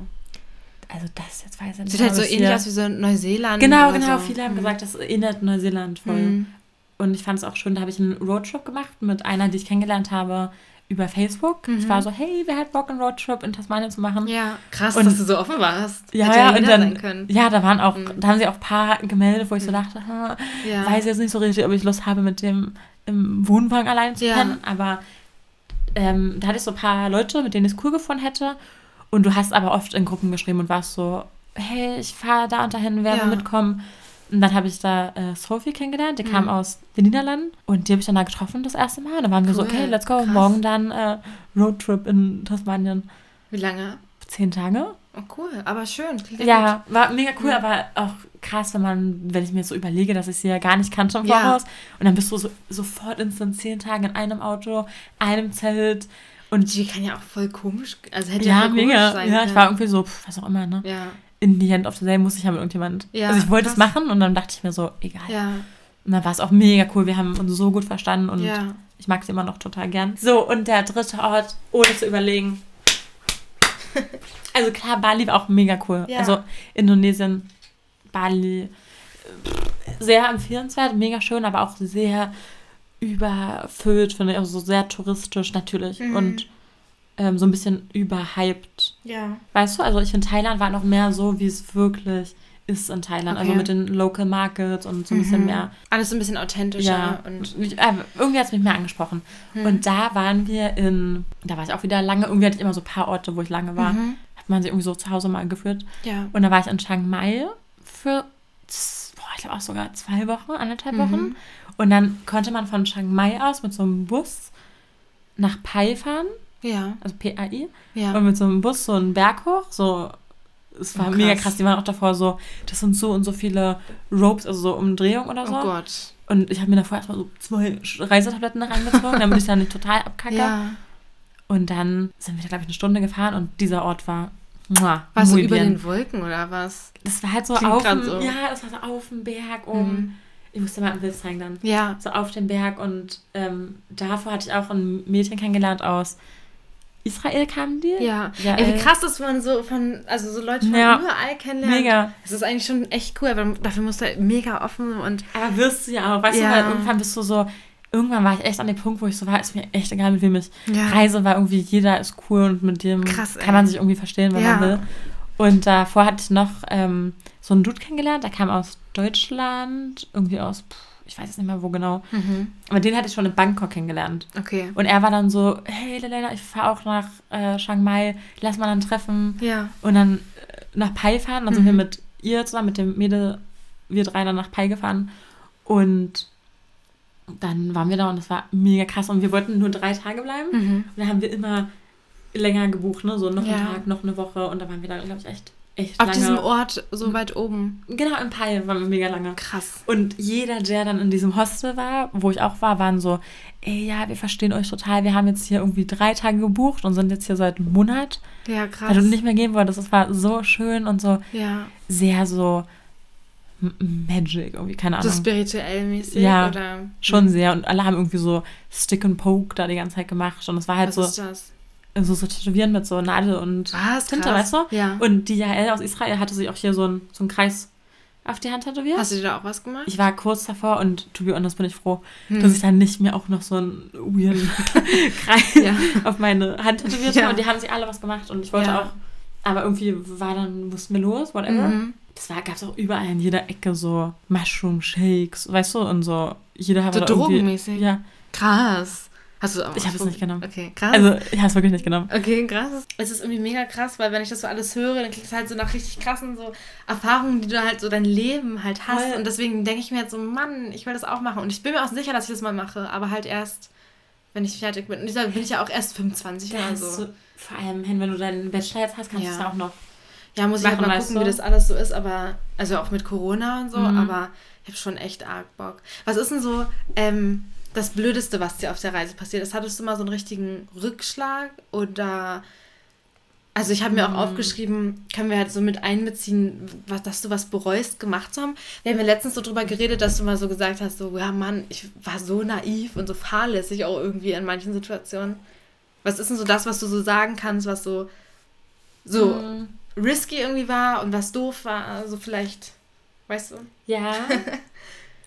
also das jetzt weiß ich nicht. Sieht halt so ähnlich aus wie so Neuseeland. Genau, genau, so. viele haben Mhm. gesagt, das erinnert Neuseeland voll. Mhm. Und ich fand es auch schön, da habe ich einen Roadtrip gemacht mit einer, die ich kennengelernt habe über Facebook. Ich Mhm. war so, hey, wer hat Bock, einen Roadtrip in Tasmanien zu machen? Ja, krass, Und- dass du so offen warst. Ja, ja, und dann, ja, da waren auch, Mhm. da haben sie auch ein paar gemeldet, wo ich so Mhm. dachte, Ja. weiß jetzt nicht so richtig, ob ich Lust habe, mit dem im Wohnwagen allein zu Ja. pennen, aber ähm, da hatte ich so ein paar Leute, mit denen ich es cool gefunden hätte und du hast aber oft in Gruppen geschrieben und warst so, hey, ich fahre da und dahin, wer Ja. will mitkommen? Und dann habe ich da äh, Sophie kennengelernt, die Mhm. kam aus den Niederlanden und die habe ich dann da getroffen das erste Mal. Und dann waren wir so, Cool, okay, let's go, krass. morgen dann äh, Roadtrip in Tasmanien. Wie lange? Zehn Tage. Oh, cool. Aber schön. Ja, war mega cool, Ja. aber auch krass, wenn man, wenn ich mir so überlege, dass ich sie ja gar nicht im Ja. Voraus. Und dann bist du so, sofort instant zehn Tage in einem Auto, einem Zelt. Und Die kann ja auch voll komisch, also hätte ja, komisch mega. sein Ja, ich war irgendwie so, pf, was auch immer, ne? Ja, In the end of the day muss ich ja mit irgendjemand. Ja, also ich wollte es machen und dann dachte ich mir so, egal. ja, Und dann war es auch mega cool. Wir haben uns so gut verstanden und ja. ich mag sie immer noch total gern. So, und der dritte Ort, ohne zu überlegen. Also klar, Bali war auch mega cool. Ja. Also Indonesien, Bali, sehr empfehlenswert, mega schön, aber auch sehr überfüllt, finde ich. Also so sehr touristisch natürlich Mhm. und ähm, so ein bisschen überhyped. Ja. Weißt du, also ich finde Thailand war noch mehr so, wie es wirklich ist in Thailand. Also Okay. mit den Local Markets und so ein bisschen Mhm. mehr Alles so ein bisschen authentischer ja, und äh, irgendwie hat es mich mehr angesprochen. Hm. Und da waren wir in, da war ich auch wieder lange, irgendwie hatte ich immer so ein paar Orte, wo ich lange war. Mhm. Hat man sich irgendwie so zu Hause mal geführt. ja. Und da war ich in Chiang Mai für, boah, ich glaube auch sogar zwei Wochen, anderthalb Mhm. Wochen. Und dann konnte man von Chiang Mai aus mit so einem Bus nach Pai fahren, Ja, also P-A-I. ja. Und mit so einem Bus so einen Berg hoch, so. Es war Oh, mega krass. Die waren auch davor so, das sind so und so viele Ropes, also so Umdrehungen oder oh so. Gott. Und ich habe mir davor erstmal so zwei Reisetabletten reingezogen, damit ich da nicht total abkacke. Ja. Und dann sind wir, glaube ich, eine Stunde gefahren und dieser Ort war. Du muy über bien. den Wolken oder was? Das war halt so Klingt auf dem, so. ja, das war so auf dem Berg oben. Mhm. Ich musste mal ein Bild zeigen dann. Ja. So auf dem Berg und ähm, davor hatte ich auch ein Mädchen kennengelernt aus Israel kamen die. Ja. Ja, Ey, wie äh, krass, dass man so von, also so Leute von Ja. überall kennenlernt. Mega. Das ist eigentlich schon echt cool, aber dafür musst du halt mega offen und Aber wirst du ja auch, weißt Ja. du, weil irgendwann bist du so, irgendwann war ich echt an dem Punkt, wo ich so war, ist mir echt egal, mit wem ich Ja. reise, weil irgendwie jeder ist cool und mit dem Krass, kann man sich irgendwie verstehen, wenn Ja. man will. Und davor hatte ich noch ähm, so einen Dude kennengelernt, der kam aus Deutschland, irgendwie aus, pff, ich weiß jetzt nicht mehr wo genau, Mhm. aber den hatte ich schon in Bangkok kennengelernt. Okay. Und er war dann so, hey Lelena, ich fahre auch nach äh, Chiang Mai, lass mal dann treffen Ja. und dann äh, nach Pai fahren. Dann sind Mhm. wir mit ihr zusammen, mit dem Mädel, wir drei dann nach Pai gefahren. Und dann waren wir da und das war mega krass. Und wir wollten nur drei Tage bleiben. Und Mhm. dann haben wir immer länger gebucht, ne? So noch Ja. einen Tag, noch eine Woche. Und da waren wir da, glaube ich, echt, echt Auf lange. diesem Ort so weit oben. Genau, in Pai waren wir mega lange. Krass. Und jeder, der dann in diesem Hostel war, wo ich auch war, waren so, ey, ja, wir verstehen euch total. Wir haben jetzt hier irgendwie drei Tage gebucht und sind jetzt hier seit einem Monat, Ja, krass. weil du nicht mehr gehen wolltest. Es war so schön und so ja. sehr so magic, irgendwie, keine So Ahnung. spirituell mäßig Ja, oder Schon sehr. Und alle haben irgendwie so Stick and Poke da die ganze Zeit gemacht. Und es war halt was so, ist das? So, so Tätowieren mit so Nadel und Was? Tinte, Krass. weißt du? Ja. Und die Jael aus Israel hatte sich auch hier so einen so einen Kreis auf die Hand tätowiert. Hast du dir da auch was gemacht? Ich war kurz davor und to be honest bin ich froh, Hm. dass ich dann nicht mehr auch noch so einen weirden Kreis Ja. auf meine Hand tätowiert Ja. habe. Und die haben sich alle was gemacht und ich wollte Ja. auch. Aber irgendwie war dann, mussten wir los, whatever. Mhm. Das war, gab es auch überall in jeder Ecke so Mushroom Shakes, weißt du, und so. Jeder hat So drogenmäßig? Ja, Krass. Hast du auch Ich was hab es nicht genommen. Okay, krass. also ich habe es wirklich nicht genommen. Okay, krass. Es ist irgendwie mega krass, weil wenn ich das so alles höre, dann kriegst du halt so nach richtig krassen so Erfahrungen, die du halt so dein Leben halt hast. Voll. Und deswegen denke ich mir jetzt so, Mann, ich will das auch machen. Und ich bin mir auch sicher, dass ich das mal mache, aber halt erst, wenn ich fertig bin. Und da bin ich ja auch erst 25 oder so. du, vor allem, hin, wenn du deinen Bachelor jetzt hast, kannst Ja. du es ja auch noch. Ja, muss ich halt mal gucken, wie du? das alles so ist, aber, also auch mit Corona und so, Mhm. aber ich habe schon echt arg Bock. Was ist denn so, ähm, das Blödeste, was dir auf der Reise passiert ist? Hattest du mal so einen richtigen Rückschlag oder, also ich habe mir auch Mhm. aufgeschrieben, können wir halt so mit einbeziehen, was, dass du was bereust, gemacht zu haben? Wir haben ja letztens so drüber geredet, dass du mal so gesagt hast, so, ja Mann, ich war so naiv und so fahrlässig auch irgendwie in manchen Situationen. Was ist denn so das, was du so sagen kannst, was so, so Mhm. risky irgendwie war und was doof war. Also vielleicht, weißt du? Ja.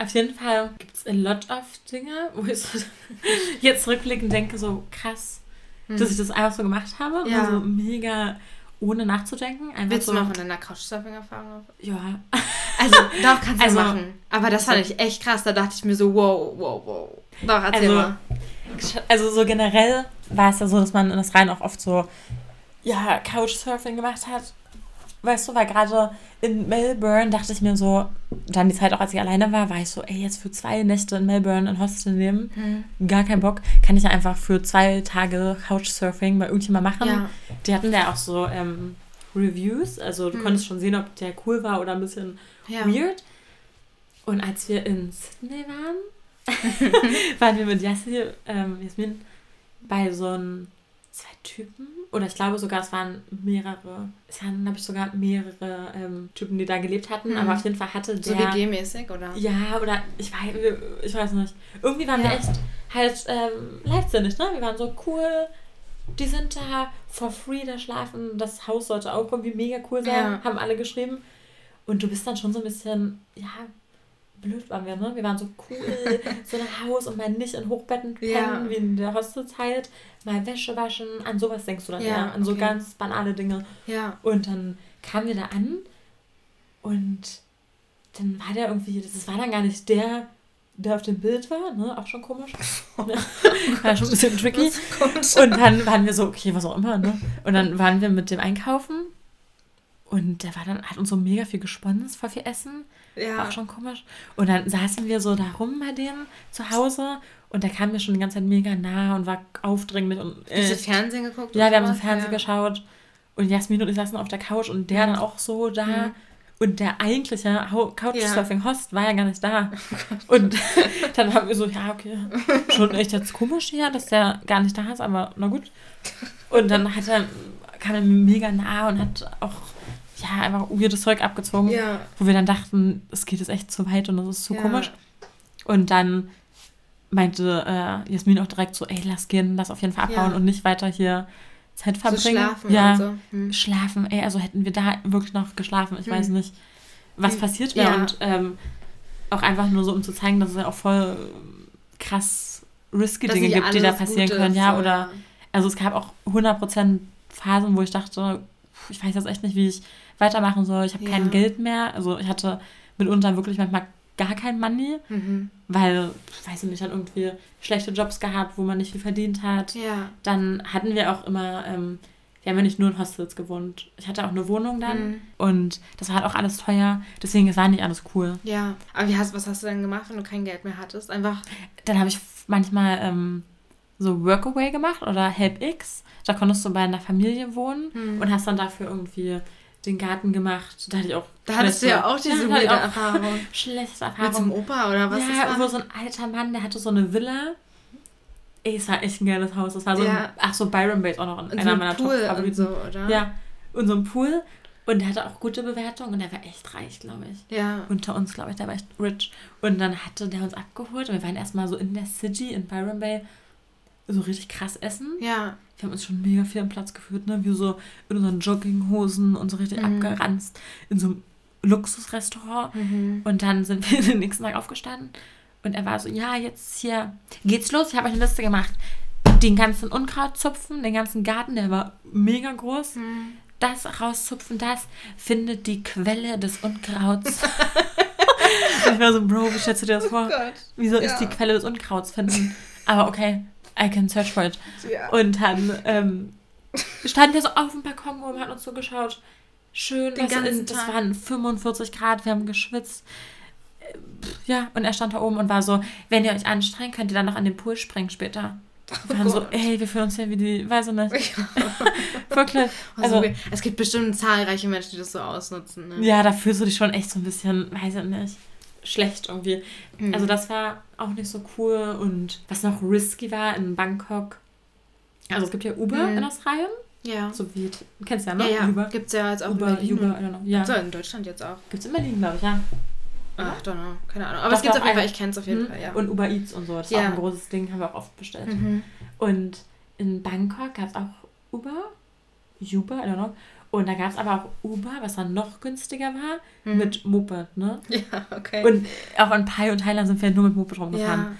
Auf jeden Fall gibt es a lot of Dinge, wo ich so jetzt rückblickend denke, so krass, dass ich das einfach so gemacht habe. Hm. Ja. So mega ohne nachzudenken. Einfach Willst so, du mal von deiner Couchsurfing-Erfahrung? Ja. Also, doch, kannst du Also- machen. Aber das fand ich echt krass. Da dachte ich mir so, wow, wow, wow. Doch, erzähl Also, mal. Also so generell war es ja so, dass man in das Rhein auch oft so, ja, Couchsurfing gemacht hat. Weißt du, weil gerade in Melbourne dachte ich mir so, dann die Zeit auch, als ich alleine war, war ich so, ey, jetzt für zwei Nächte in Melbourne ein Hostel nehmen, Mhm. gar keinen Bock, kann ich ja einfach für zwei Tage Couchsurfing bei irgendjemand machen. Ja. Die hatten ja auch so ähm, Reviews, also du Mhm. konntest schon sehen, ob der cool war oder ein bisschen Ja. weird. Und als wir in Sydney waren, waren wir mit Yassi, ähm, Jasmin bei so einem zwei Typen oder ich glaube sogar es waren mehrere, es waren glaube ich sogar mehrere ähm, Typen, die da gelebt hatten, Mhm. aber auf jeden Fall hatte der So WG-mäßig, oder? ja oder ich weiß, ich weiß nicht. Irgendwie waren Ja. wir echt halt ähm, leichtsinnig, ne? Wir waren so cool. Die sind da for free da schlafen. Das Haus sollte auch irgendwie mega cool sein, Ja. haben alle geschrieben. Und du bist dann schon so ein bisschen, ja, blöd waren wir, ne? Wir waren so cool, so ein Haus und mal nicht in Hochbetten pennen, Ja. wie in der Hostelzeit. Mal Wäsche waschen, an sowas denkst du dann Ja, an so okay. ganz banale Dinge. Ja. Und dann kamen wir da an und dann war der irgendwie, das war dann gar nicht der, der auf dem Bild war, ne? Auch schon komisch. war schon ein bisschen tricky. Und dann waren wir so, okay, was auch immer, ne? Und dann waren wir mit dem einkaufen und der war dann, hat uns so mega viel gesponnen, voll viel Essen. War Ja. auch schon komisch. Und dann saßen wir so da rum bei dem zu Hause und der kam mir schon die ganze Zeit mega nah und war aufdringlich und Hast du äh, Fernsehen geguckt? ja, wir haben so? Fernsehen ja. geschaut und Jasmin und ich saßen auf der Couch und der dann auch so da. Mhm. Und der eigentliche Couchsurfing-Host war ja gar nicht da. Oh und dann haben wir so, ja, okay, schon echt jetzt komisch hier, dass der gar nicht da ist, aber na gut. Und dann hat er, kam er mega nah und hat auch, ja, einfach weirdes Zeug abgezogen, Ja. wo wir dann dachten, es geht jetzt echt zu weit und das ist zu Ja. komisch. Und dann meinte äh, Jasmin auch direkt so, ey, lass gehen, lass auf jeden Fall abhauen Ja. und nicht weiter hier Zeit So verbringen. schlafen ja, so. Hm. schlafen, ey, also hätten wir da wirklich noch geschlafen. Ich Hm. weiß nicht, was Hm. passiert wäre. Und ähm, auch einfach nur so, um zu zeigen, dass es ja auch voll krass risky Dass Dinge gibt, die da passieren gut können. Ja, so, oder, also es gab auch 100% Phasen, wo ich dachte, ich weiß jetzt echt nicht, wie ich weitermachen soll. Ich habe Ja. kein Geld mehr. Also ich hatte mitunter wirklich manchmal gar kein Money, Mhm. weil, ich weiß nicht, dann irgendwie schlechte Jobs gehabt, wo man nicht viel verdient hat. Ja. Dann hatten wir auch immer, ähm, wir haben ja nicht nur in Hostels gewohnt. Ich hatte auch eine Wohnung dann Mhm. und das war halt auch alles teuer. Deswegen, es war nicht alles cool. Ja. Aber wie hast, was hast du denn gemacht, wenn du kein Geld mehr hattest? Einfach. Dann habe ich manchmal ähm, so Workaway gemacht oder HelpX. Da konntest du bei einer Familie wohnen Hm. und hast dann dafür irgendwie den Garten gemacht. Da hatte ich auch Da hattest du ja auch diese auch Erfahrung. Schlechte Mit so einem Erfahrung. Opa oder was ja, war? so ein alter Mann, der hatte so eine Villa. Ey, es war echt ein geiles Haus. Das war so Ja. ein, ach so, Byron Bay ist auch noch Und einer so ein meiner Top-Favoriten. so, oder? Ja, und so ein Pool. Und der hatte auch gute Bewertungen und der war echt reich, glaube ich. Ja. Unter uns, glaube ich, der war echt rich. Und dann hatte der uns abgeholt und wir waren erstmal so in der City in Byron Bay so richtig krass essen. Ja. Wir haben uns schon mega viel am Platz geführt, ne? Wir so in unseren Jogginghosen und so richtig Mhm. abgeranzt in so einem Luxusrestaurant. Mhm. Und dann sind wir den nächsten Tag aufgestanden und er war so, ja, jetzt hier geht's los. Ich habe euch eine Liste gemacht. Den ganzen Unkraut zupfen, den ganzen Garten, der war mega groß. Mhm. Das rauszupfen, das findet die Quelle des Unkrauts. ich war so, Bro, wie stellst du dir das vor? Gott. Wieso Ja. ist die Quelle des Unkrauts finden? Aber okay, I can search for it. Ja. Und dann ähm, standen wir so auf dem Balkon oben, hat uns so geschaut. Schön, Den das, ganzen in, das waren 45 Grad, wir haben geschwitzt. Äh, Ja, und er stand da oben und war so, wenn ihr euch anstrengt, könnt ihr dann noch an den Pool springen später. Wir waren so, Gott. ey, wir fühlen uns hier wie die, weiß ich nicht. Wirklich. Also, Also, es gibt bestimmt zahlreiche Menschen, die das so ausnutzen. Ne? ja, da fühlst du dich schon echt so ein bisschen, weiß ich nicht, schlecht irgendwie. Mhm. Also das war auch nicht so cool. Und was noch risky war in Bangkok, also es gibt ja Uber Mhm. in Australien. ja. So wie, du kennst ja, Ja, ne? ja. Uber. Gibt es ja jetzt auch Uber, in Berlin. Uber, I don't know. Ja. So, in Deutschland jetzt auch. Gibt's in Berlin, glaube ich, ja. Ach, don't know. Keine Ahnung. Aber es gibt doch, auf jeden Fall, ich kenne es auf jeden Mhm. Fall, ja. Und Uber Eats und so. Das ist Ja. auch ein großes Ding, haben wir auch oft bestellt. Mhm. Und in Bangkok gab es auch Uber. Uber, I don't know. Und da gab es aber auch Uber, was dann noch günstiger war, Mhm. mit Moped, ne? Ja, okay. Und auch in Pai und Thailand sind wir nur mit Moped rumgefahren. ja.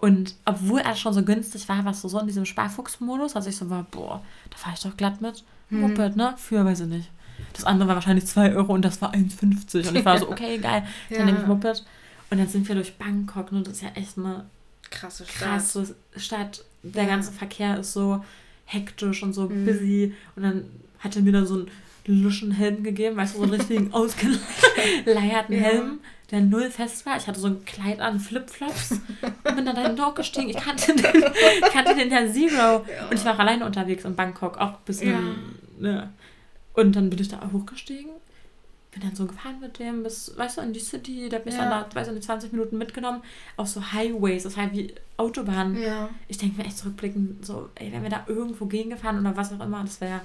Und obwohl er schon so günstig war, warst du so in diesem Sparfuchs-Modus, dass ich so war, boah, da fahre ich doch glatt mit. Mhm. Moped, ne? Für, weiß ich nicht. Das andere war wahrscheinlich 2 Euro und das war 1,50. Und ich war so, okay, geil, dann Ja. nehme ich Moped. Und dann sind wir durch Bangkok, ne? Das ist ja echt eine Krasse Stadt. krasse Stadt. Der Ja. ganze Verkehr ist so hektisch und so Mhm. busy. Und dann hatte mir da so ein luschen Helm gegeben, weißt du, so einen richtigen ausgeleierten ja. Helm, der null fest war. Ich hatte so ein Kleid an, Flipflops und bin dann da hochgestiegen. Ich kannte den, kannte den ja Zero. Ja. Und ich war auch alleine unterwegs in Bangkok, auch ein bisschen. Ja. Ne. Und dann bin ich da hochgestiegen bin dann so gefahren mit dem bis, weißt du, in die City, der hat mich ja. dann da, weißt du, in die 20 Minuten mitgenommen, auf so Highways, das heißt wie Autobahnen. Ja. Ich denke mir echt zurückblickend, so, ey, wenn wir da irgendwo gegengefahren oder was auch immer, das wäre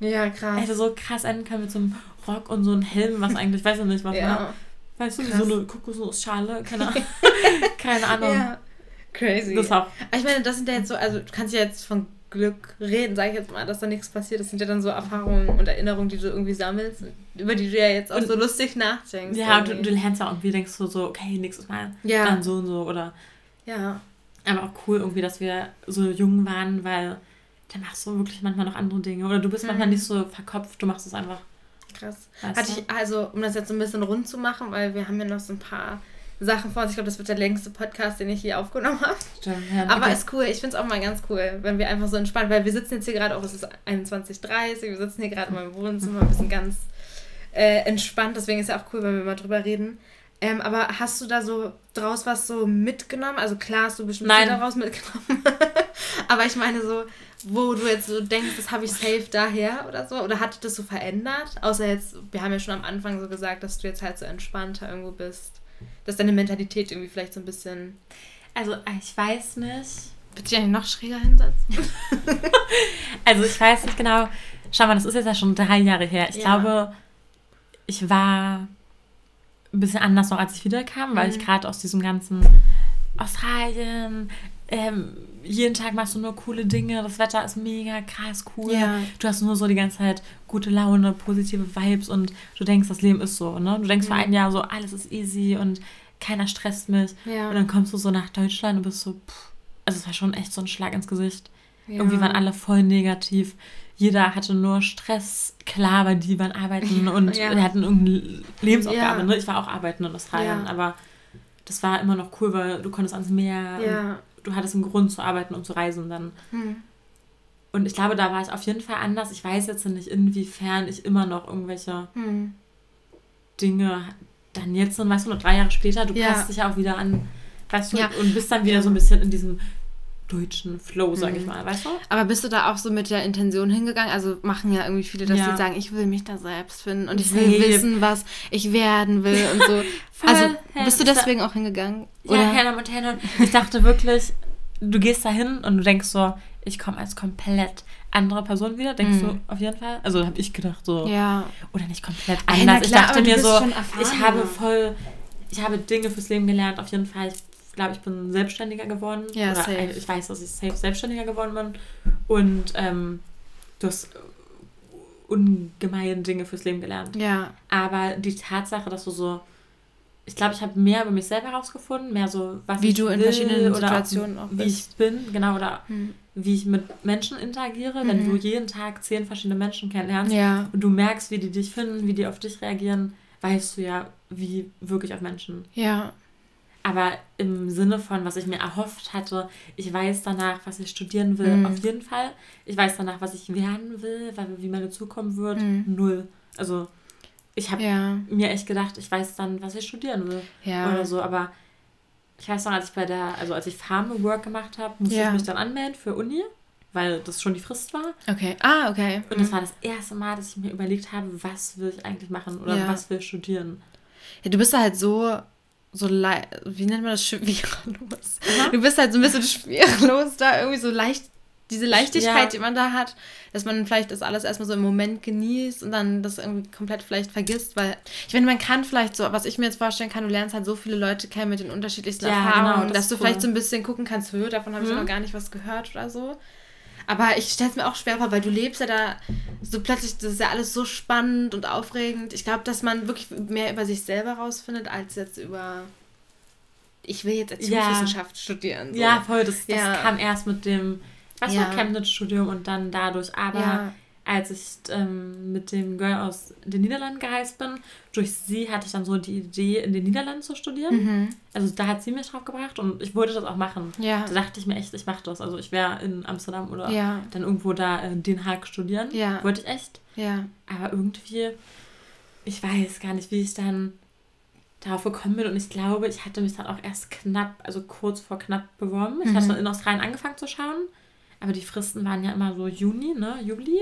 ja, krass. Hätte so krass enden können mit so einem Rock und so einem Helm, was eigentlich, weiß ich nicht, was ja. war. Weißt du, krass. so eine Kokosnussschale, keine Ahnung. keine Ahnung. Ja. Crazy. Das. Aber ich meine, das sind ja jetzt so, also du kannst ja jetzt von Glück reden, sage ich jetzt mal, dass da nichts passiert. Das sind ja dann so Erfahrungen und Erinnerungen, die du irgendwie sammelst, über die du ja jetzt auch und, so lustig nachdenkst. Ja, und du, du, lernst ja auch irgendwie, denkst du so, okay, nächstes Mal ja. dann so und so oder. Ja. Aber auch cool irgendwie, dass wir so jung waren, weil dann machst du wirklich manchmal noch andere Dinge. Oder du bist mhm. manchmal nicht so verkopft, du machst es einfach. Krass. Hatte ich, also, um das jetzt so ein bisschen rund zu machen, weil wir haben ja noch so ein paar Sachen vor uns. Ich glaube, das wird der längste Podcast, den ich je aufgenommen habe. Stimmt, ja, Aber okay. ist cool. Ich finde es auch mal ganz cool, wenn wir einfach so entspannt, weil wir sitzen jetzt hier gerade auch, es ist 21.30 wir sitzen hier gerade in meinem Wohnzimmer, ein bisschen ganz äh, entspannt. Deswegen ist ja auch cool, wenn wir mal drüber reden. Ähm, aber hast du da so draus was so mitgenommen? Also klar hast du bestimmt Nein. daraus mitgenommen. aber ich meine so, wo du jetzt so denkst, das habe ich safe daher oder so? Oder hat das so verändert? Außer jetzt, wir haben ja schon am Anfang so gesagt, dass du jetzt halt so entspannter irgendwo bist dass deine Mentalität irgendwie vielleicht so ein bisschen. Also, ich weiß nicht. Bitte eigentlich noch schräger hinsetzen? also, ich weiß nicht genau. Schau mal, das ist jetzt ja schon drei Jahre her. Ich ja. glaube, ich war ein bisschen anders noch, als ich wiederkam, weil mhm. ich gerade aus diesem ganzen Australien, ähm, jeden Tag machst du nur coole Dinge, das Wetter ist mega krass cool. Ja. Du hast nur so die ganze Zeit gute Laune, positive Vibes und du denkst, das Leben ist so, ne? Du denkst mhm. für ein Jahr so, alles ist easy und keiner stresst mich. Ja. Und dann kommst du so nach Deutschland und bist so, pff. also es war schon echt so ein Schlag ins Gesicht. Ja. Irgendwie waren alle voll negativ. Jeder hatte nur Stress, klar, weil die waren arbeiten und ja. hatten irgendeine Lebensaufgabe. Ne? Ich war auch arbeiten in Australien, aber das war immer noch cool, weil du konntest ans Meer. Ja du hattest einen Grund zu arbeiten und zu reisen dann. Hm. Und ich glaube, da war es auf jeden Fall anders. Ich weiß jetzt nicht, inwiefern ich immer noch irgendwelche hm. Dinge dann jetzt, und weißt du, noch drei Jahre später, du ja. passt dich ja auch wieder an, weißt du, ja. und bist dann wieder so ein bisschen in diesem deutschen Flow, sag ich mhm. mal, weißt du? Aber bist du da auch so mit der Intention hingegangen? Also machen ja irgendwie viele, dass ja. die sagen, ich will mich da selbst finden und ich will hey. wissen, was ich werden will und so. also bist du deswegen auch hingegangen? Ja, oder? Hannah Montana. Ich dachte wirklich, du gehst da hin und du denkst so, ich komme als komplett andere Person wieder, denkst mhm. du auf jeden Fall? Also habe ich gedacht so. Ja. Oder nicht komplett anders. Klar, ich dachte mir so, ich habe voll, ich habe Dinge fürs Leben gelernt, auf jeden Fall. Ich glaube, ich bin selbstständiger geworden. Ja, Oder, safe. Ich weiß, dass ich safe selbstständiger geworden bin. Und ähm, du hast ungemein Dinge fürs Leben gelernt. Ja. Aber die Tatsache, dass du so ich glaube, ich habe mehr über mich selber herausgefunden, mehr so, was wie ich du in will, verschiedenen Situationen auch, auch wie ich bin, genau, oder hm. wie ich mit Menschen interagiere, mhm. wenn du jeden Tag zehn verschiedene Menschen kennenlernst ja. und du merkst, wie die dich finden, wie die auf dich reagieren, weißt du ja, wie wirklich auf Menschen. Ja. Aber im Sinne von, was ich mir erhofft hatte, ich weiß danach, was ich studieren will, mhm. auf jeden Fall. Ich weiß danach, was ich werden will, wie meine Zukunft wird, mhm. null. Also ich habe ja. mir echt gedacht, ich weiß dann, was ich studieren will ja. oder so. Aber ich weiß noch, als ich bei der, also als ich Farm Work gemacht habe, musste ja. ich mich dann anmelden für Uni, weil das schon die Frist war. Okay. Ah, okay. Und mhm. das war das erste Mal, dass ich mir überlegt habe, was will ich eigentlich machen oder was will ich studieren. Ja, du bist da halt so so wie nennt man das schwerelos. Aha. Du bist halt so ein bisschen schwerelos da irgendwie so leicht diese Leichtigkeit, ja. die man da hat, dass man vielleicht das alles erstmal so im Moment genießt und dann das irgendwie komplett vielleicht vergisst, weil ich finde, man kann vielleicht so, was ich mir jetzt vorstellen kann, du lernst halt so viele Leute kennen mit den unterschiedlichsten ja, Erfahrungen, genau, das dass du cool. vielleicht so ein bisschen gucken kannst, davon habe ich mhm. noch gar nicht was gehört oder so. Aber ich stelle es mir auch schwer vor, weil du lebst ja da so plötzlich, das ist ja alles so spannend und aufregend. Ich glaube, dass man wirklich mehr über sich selber rausfindet, als jetzt über ich will jetzt Erziehungswissenschaft ja. studieren. So. Ja, voll. Das, das ja. kam erst mit dem weißt ja. Chemnitz-Studium und dann dadurch. Aber ja. Als ich ähm, mit dem Girl aus den Niederlanden gereist bin, durch sie hatte ich dann so die Idee, in den Niederlanden zu studieren. Mhm. Also da hat sie mich drauf gebracht und ich wollte das auch machen. Ja. Da dachte ich mir echt, ich mache das. Also ich wäre in Amsterdam oder Ja. dann irgendwo da in Den Haag studieren. Ja. Wollte ich echt. Ja. Aber irgendwie, ich weiß gar nicht, wie ich dann darauf gekommen bin. Und ich glaube, ich hatte mich dann auch erst knapp, also kurz vor knapp beworben. Ich Mhm. hatte in Australien angefangen zu schauen. Aber die Fristen waren ja immer so Juni, ne? Juli.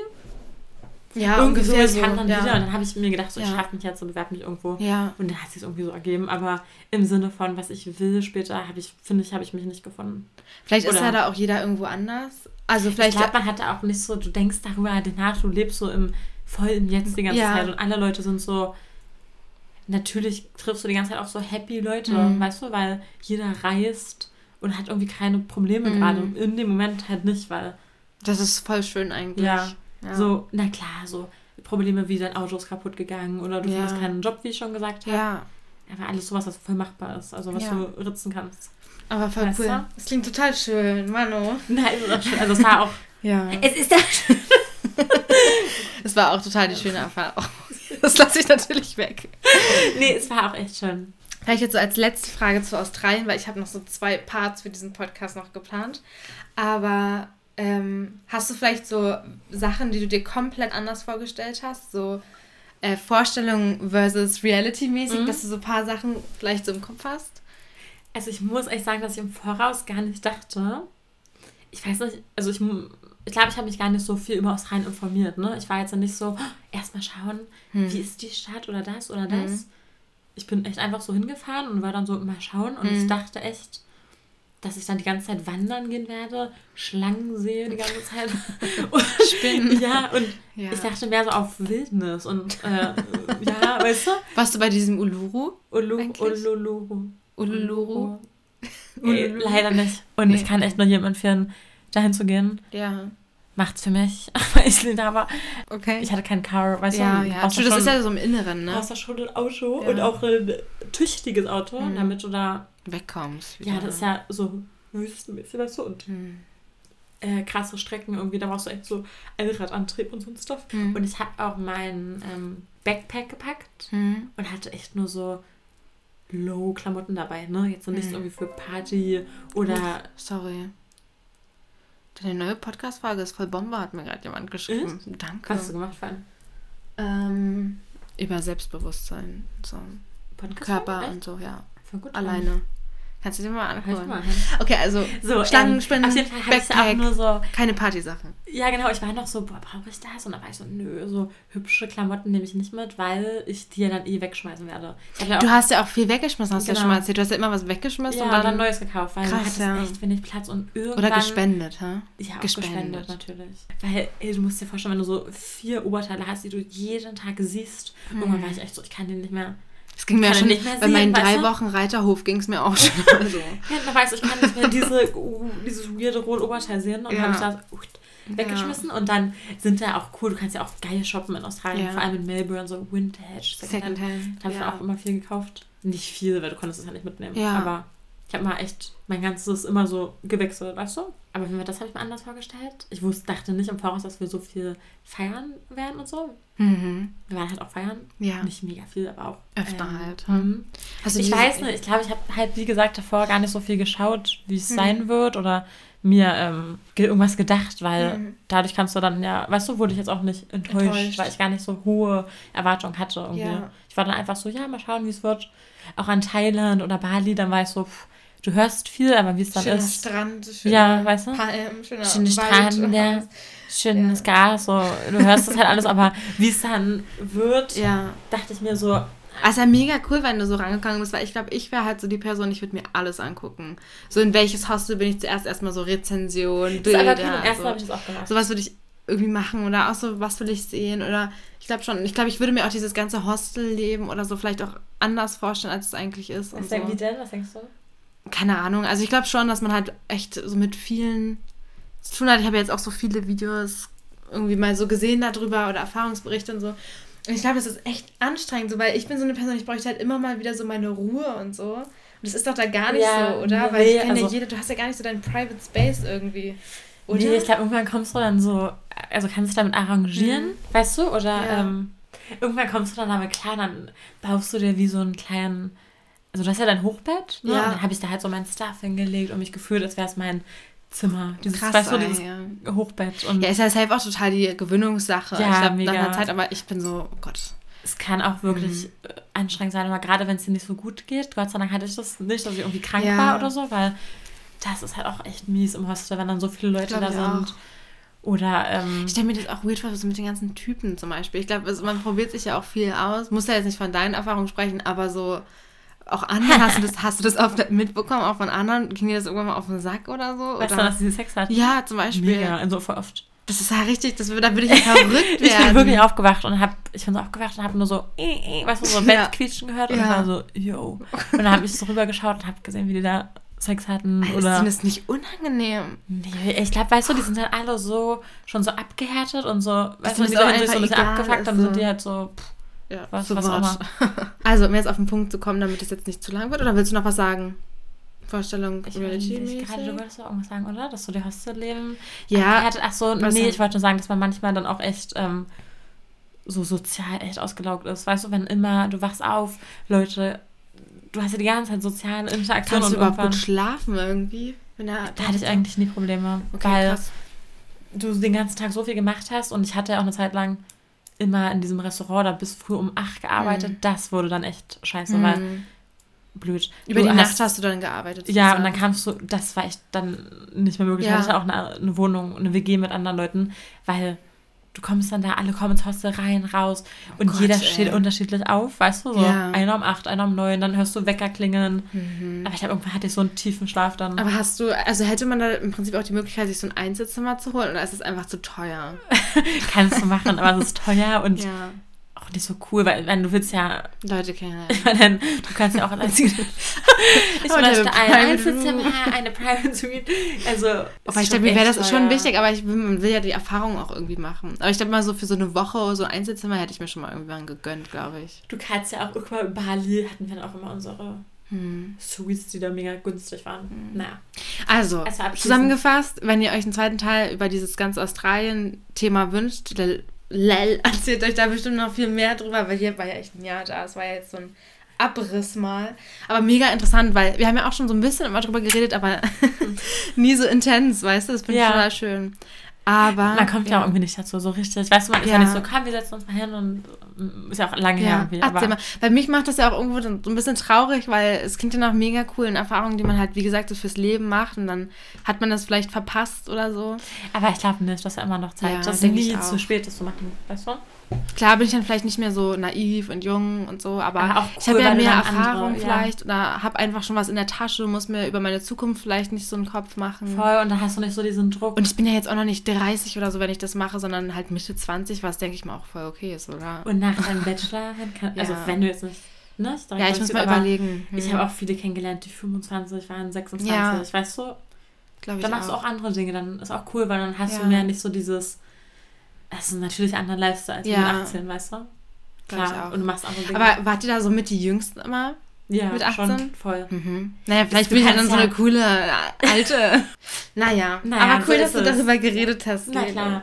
Ja, irgendwie so, ich so, dann ja. wieder und dann habe ich mir gedacht, so, ich Ja. schaffe mich jetzt und bewerbe mich irgendwo. Ja. Und dann hat sich irgendwie so ergeben. Aber im Sinne von, was ich will später, habe ich, finde ich, habe ich mich nicht gefunden. Vielleicht ist Oder- ja da auch jeder irgendwo anders. Also vielleicht. ich glaube, man hat da auch nicht so, du denkst darüber nach, du lebst so im voll im Jetzt die ganze Ja. Zeit und alle Leute sind so, natürlich triffst du die ganze Zeit auch so happy Leute, Mhm. weißt du, weil jeder reist und hat irgendwie keine Probleme Mhm. gerade. In dem Moment halt nicht, weil das ist voll schön eigentlich. Ja. Ja. so, na klar, so Probleme wie dein Auto ist kaputt gegangen oder du Ja. findest keinen Job, wie ich schon gesagt habe. Ja. Aber alles sowas, was voll machbar ist, also was Ja. du ritzen kannst. Aber voll Weißt cool. du? Das klingt total schön, Mano. Nein, ist auch schön. also es war auch, Ja. es ist das Es war auch total die schöne Erfahrung. Das lasse ich natürlich weg. Nee, es war auch echt schön. Vielleicht jetzt so als letzte Frage zu Australien, weil ich habe noch so zwei Parts für diesen Podcast noch geplant. Aber ähm, hast du vielleicht so Sachen, die du dir komplett anders vorgestellt hast? So äh, Vorstellung versus Reality-mäßig, Mhm. dass du so ein paar Sachen vielleicht so im Kopf hast? Also ich muss echt sagen, dass ich im Voraus gar nicht dachte. Ich weiß nicht, also ich, ich glaube, ich habe mich gar nicht so viel über Australien informiert. Ne? Ich war jetzt nicht so, oh, erstmal schauen, Hm. wie ist die Stadt oder das oder das. Mhm. Ich bin echt einfach so hingefahren und war dann so, mal schauen. Und ich Mhm. dachte echt, dass ich dann die ganze Zeit wandern gehen werde, Schlangen sehe die ganze Zeit. und, Spinnen. Ja, und Ja. ich dachte mehr so auf Wildnis. Und äh, ja, weißt du? Warst du bei diesem Uluru? Ulu. Uluru? Nee, Ululu? leider nicht. Und Nee. ich kann echt nur jedem empfehlen, dahin zu gehen. Ja. Macht's für mich. Aber ich lehne aber. Okay. Ich hatte kein Car, weißt ja, du? ja. du das ist ja so im Inneren, ne? brauchst du schon ein Auto Ja. und auch ein tüchtiges Auto, Mhm. damit du da. Wegkommst. Ja, das ist ja so wüstenmäßig, weißt du? Und Hm. äh, krasse Strecken irgendwie, da brauchst du echt so Allradantrieb und so ein Stuff. Hm. Und ich habe auch meinen ähm, Backpack gepackt Hm. und hatte echt nur so Low-Klamotten dabei, ne? Jetzt so nichts Mhm. irgendwie für Party oder. Sorry. Deine neue Podcast-Frage ist voll Bombe, hat mir gerade jemand geschrieben. Danke. Was hast du gemacht einen Ähm, über Selbstbewusstsein. So. Podcast? Körper und so, ja. Alleine. Kannst du dir mal angucken. Okay, also So, Schlangen, ähm, Backpack. nur so, keine Partysachen. ja genau, ich war noch so, boah, brauche ich das? Und dann war ich so, nö, so hübsche Klamotten nehme ich nicht mit, weil ich die ja dann eh wegschmeißen werde. Ja Du hast ja auch viel weggeschmissen, hast du ja Genau. schon mal erzählt. Du hast ja immer was weggeschmissen ja, und dann, dann, Neues gekauft, weil Krass, du hattest ja. echt wenig Platz und irgendwann... oder gespendet, hä? Ja, auch gespendet. gespendet. natürlich. Weil, ey, du musst dir vorstellen, wenn du so vier Oberteile hast, die du jeden Tag siehst, irgendwann war ich echt so, ich kann die nicht mehr... Ging mir ja schon, nicht mehr bei meinen drei? Wochen Reiterhof ging es mir auch schon so. Ja, weißt du, ich kann nicht mehr diese, uh, dieses weirde rote Oberteil sehen und Ja. habe ich das uh, weggeschmissen und dann sind da auch cool, du kannst ja auch geil shoppen in Australien, Ja. vor allem in Melbourne, so Vintage, Secondhand. Secondhand. Da habe ich dann auch immer viel gekauft. Nicht viel, weil du konntest es ja nicht mitnehmen. Ja. Aber ich habe mal echt mein ganzes immer so gewechselt, weißt du? Aber das habe ich mir anders vorgestellt. Ich wusste, dachte nicht im Voraus, dass wir so viel feiern werden und so. Mhm. Wir waren halt auch feiern. Ja. Nicht mega viel, aber auch. Öfter halt. Mhm. Hast du Ich weiß nicht, ich glaube, ich habe halt, wie gesagt, davor gar nicht so viel geschaut, wie es Mhm. sein wird oder mir ähm, ge- irgendwas gedacht, weil Mhm. dadurch kannst du dann ja, weißt du, wurde ich jetzt auch nicht enttäuscht, Enttäuscht. weil ich gar nicht so hohe Erwartungen hatte irgendwie. Ja. Ich war dann einfach so, ja, mal schauen, wie es wird. Auch an Thailand oder Bali, dann war ich so, pff, du hörst viel, aber wie es dann schöner ist. Strand, schöner Ja, weißt du? Palmen, schöner Schöne Wald. Strände, schönes Ja. Gas, so, du hörst das halt alles, aber wie es dann wird, Ja. dachte ich mir so, Also mega cool, wenn du so rangegangen bist, weil ich glaube, ich wäre halt so die Person, ich würde mir alles angucken. So in welches Hostel bin ich zuerst erstmal so Rezension, das ist Bilder. aber cool, so. habe ich das auch gemacht. Sowas würde ich irgendwie machen oder auch so, was will ich sehen oder ich glaube schon, ich glaube, ich würde mir auch dieses ganze Hostelleben oder so vielleicht auch anders vorstellen, als es eigentlich ist. Was denk, so. wie denn? Was denkst du? Keine Ahnung, also ich glaube schon, dass man halt echt so mit vielen zu tun hat. Ich habe jetzt auch so viele Videos irgendwie mal so gesehen darüber oder Erfahrungsberichte und so. Und ich glaube, das ist echt anstrengend, so, weil ich bin so eine Person, ich bräuchte halt immer mal wieder so meine Ruhe und so. Und das ist doch da gar nicht Ja, so, oder? nee, weil ich kenne also- ja jeder, du hast ja gar nicht so deinen Private Space irgendwie. Oder? Nee, ich glaube, irgendwann kommst du dann so also kannst du damit arrangieren, Mhm. weißt du? Oder Ja. ähm, irgendwann kommst du dann damit klar, dann baust du dir wie so einen kleinen, also du hast ja dein Hochbett, ne? Ja. Und dann habe ich da halt so mein Stuff hingelegt und mich gefühlt, als wäre es mein Zimmer. Dieses, Krass, weißt du, dieses ja. Hochbett. Und Ja, ist ja safe auch total die Gewöhnungssache. Ja, ich glaube, nach einer Zeit, aber ich bin so, oh Gott. es kann auch wirklich Mhm. äh, anstrengend sein, aber gerade wenn es dir nicht so gut geht, Gott sei Dank hatte ich das nicht, dass ich irgendwie krank Ja. war oder so, weil das ist halt auch echt mies im Hostel, wenn dann so viele Leute da sind. auch. Oder, ähm, Ich stelle mir das auch weird vor, so mit den ganzen Typen zum Beispiel. Ich glaube, also man probiert sich ja auch viel aus. Muss ja jetzt nicht von deinen Erfahrungen sprechen, aber so auch anderen, hast du das, hast du das oft mitbekommen, auch von anderen? Ging dir das irgendwann mal auf den Sack oder so? weißt du, oder? dass sie Sex hatten? Ja, zum Beispiel. Mega, also voll oft. Das ist ja richtig, das, da würde ich ja verrückt werden. Ich bin wirklich aufgewacht und hab, ich bin so aufgewacht und habe nur so, äh, äh, weißt du, so Ja. Bettquietschen gehört und Ja. war so, yo. Und dann habe ich so rübergeschaut und habe gesehen, wie die da Sex hatten. Ist Oder denen das nicht unangenehm? Nee, ich glaube, weißt du, die sind halt alle so schon so abgehärtet und so, weißt du, die sind so ein bisschen egal abgefuckt, dann ist, sind so. die halt so, pff, Ja, Was- so was auch what. Also, um jetzt auf den Punkt zu kommen, damit es jetzt nicht zu lang wird, oder willst du noch was sagen? Vorstellung, ich weiß nicht, gerade du wolltest doch irgendwas sagen, oder? Dass du die Hostelleben Ja, abgehärtet, ach so, nee, ich wollte nur sagen, dass man manchmal dann auch echt ähm, so sozial echt ausgelaugt ist, weißt du, wenn immer, du wachst auf, Leute, du hast ja die ganze Zeit soziale Interaktion kannst und du überhaupt gut schlafen irgendwie? Wenn er, da hatte ich eigentlich nie Probleme, Okay, weil krass. du den ganzen Tag so viel gemacht hast und ich hatte ja auch eine Zeit lang immer in diesem Restaurant da bis früh um acht gearbeitet. Mhm. Das wurde dann echt scheiße, weil Mhm. blöd. Über Du die Nacht hast du dann gearbeitet. Ja, und sozusagen. dann kamst du, das war echt dann nicht mehr möglich. Ja. Ich hatte auch eine, eine Wohnung, eine WG mit anderen Leuten, weil du kommst dann da, alle kommen ins Hostel rein, raus und Oh Gott, jeder ey. steht unterschiedlich auf, weißt du, so Ja. einer um acht, einer um neun, dann hörst du Wecker klingeln. Mhm. Aber ich glaube, irgendwann hatte ich so einen tiefen Schlaf dann. Aber hast du, also hätte man da im Prinzip auch die Möglichkeit, sich so ein Einzelzimmer zu holen oder ist es einfach zu teuer? Kannst du machen, aber es ist teuer und Ja, auch nicht so cool, weil wenn du willst ja Leute kennenlernen. Ich meine, du kannst ja auch als ich möchte ein Einzelzimmer, eine Private Suite. Also, Aber ich glaube, mir wäre das schon wichtig, aber ich will, will ja die Erfahrung auch irgendwie machen. Aber ich glaube mal so für so eine Woche so ein Einzelzimmer hätte ich mir schon mal irgendwann gegönnt, glaube ich. Du kannst ja auch, mal, in Bali hatten wir dann auch immer unsere Hm. Suites, die da mega günstig waren. Naja. Also, Also zusammengefasst, wenn ihr euch einen zweiten Teil über dieses ganze Australien-Thema wünscht, lel, lel, erzählt euch da bestimmt noch viel mehr drüber, weil hier war ja echt ein Jahr da. Es war ja jetzt so ein Abriss mal. Aber mega interessant, weil wir haben ja auch schon so ein bisschen immer drüber geredet, aber nie so intens, weißt du? Das finde ich Ja. total schön. Aber. Man kommt ja. auch irgendwie nicht dazu, so richtig. Weißt du, man ist ja, Ja. nicht so, komm, wir setzen uns mal hin und mm, ist ja auch lange her Ja, irgendwie. erzähl Aber. Bei mich macht das ja auch irgendwo so ein bisschen traurig, weil es klingt ja nach mega coolen Erfahrungen, die man halt, wie gesagt, so fürs Leben macht und dann hat man das vielleicht verpasst oder so. aber ich glaube nicht, dass er immer noch Zeit Ja, Das ist ich nie zu spät, das zu machen. Weißt du? Klar bin ich dann vielleicht nicht mehr so naiv und jung und so, aber, Aber auch ich habe cool, ja mehr dann andere- Erfahrung ja. vielleicht oder habe einfach schon was in der Tasche, muss mir über meine Zukunft vielleicht nicht so einen Kopf machen. Voll, und dann hast du nicht so diesen Druck. Und ich bin ja jetzt auch noch nicht 30 oder so, wenn ich das mache, sondern halt Mitte 20, was denke ich mal auch voll okay ist, oder? Und nach deinem Bachelor, kann, also Ja. wenn du jetzt nicht, ne? ja, ich muss mal überlegen. Hm. Ich habe auch viele kennengelernt, die 25 waren, 26, Ja. weißt du? Glaub ich Dann machst du auch andere Dinge, dann ist auch cool, weil dann hast Ja. du mehr nicht so dieses, das ist natürlich ein anderer Lifestyle als Ja. mit 18, weißt du? Klar, und du machst andere Dinge. Aber wart ihr da so mit die Jüngsten immer? ja, mit 18? schon voll. Mhm. Naja, vielleicht bin ich ja dann so eine coole äh, alte. naja, Naja, aber cool, so dass du darüber geredet hast. Na Lene. klar.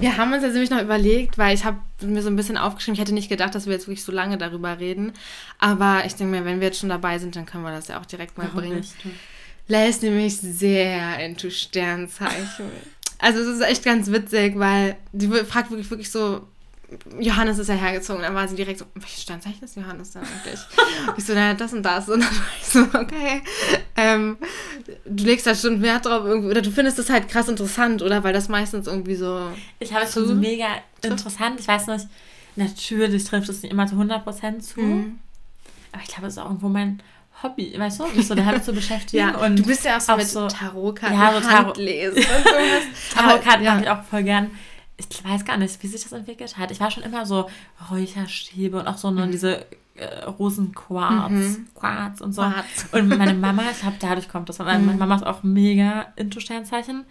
Wir haben uns jetzt nämlich noch überlegt, weil ich habe mir so ein bisschen aufgeschrieben, ich hätte nicht gedacht, dass wir jetzt wirklich so lange darüber reden. Aber ich denke mir, wenn wir jetzt schon dabei sind, dann können wir das ja auch direkt mal Warum bringen. nicht? Ist nämlich sehr into Sternzeichen. Also es ist echt ganz witzig, weil die fragt wirklich, wirklich so, Johannes ist ja hergezogen. Dann war sie direkt so, welches Sternzeichen ist Johannes denn eigentlich? ich so, naja, das und das. Und dann war ich so, okay. Ähm, du legst da schon Wert drauf irgendwie, oder du findest das halt krass interessant, oder? Weil das meistens irgendwie so... Ich habe es schon so mega interessant. Ich weiß nicht, natürlich trifft es nicht immer zu 100% zu. Mhm. Aber ich glaube, es ist auch irgendwo mein Hobby, weißt du, mich so damit zu beschäftigen. Ja, und du bist ja auch so mit so- Tarotkarten, Ja, so Tarot- Handlesen und sowas. Tarotkarten ja. mache ich auch voll gern. Ich weiß gar nicht, wie sich das entwickelt hat. Ich war schon immer so Räucherstäbe und auch so nur diese äh, Rosenquarz, Mhm. Quarz und so. Quarz. Und meine Mama, ich glaube, dadurch kommt das. Meine, meine Mama ist auch mega into Sternzeichen.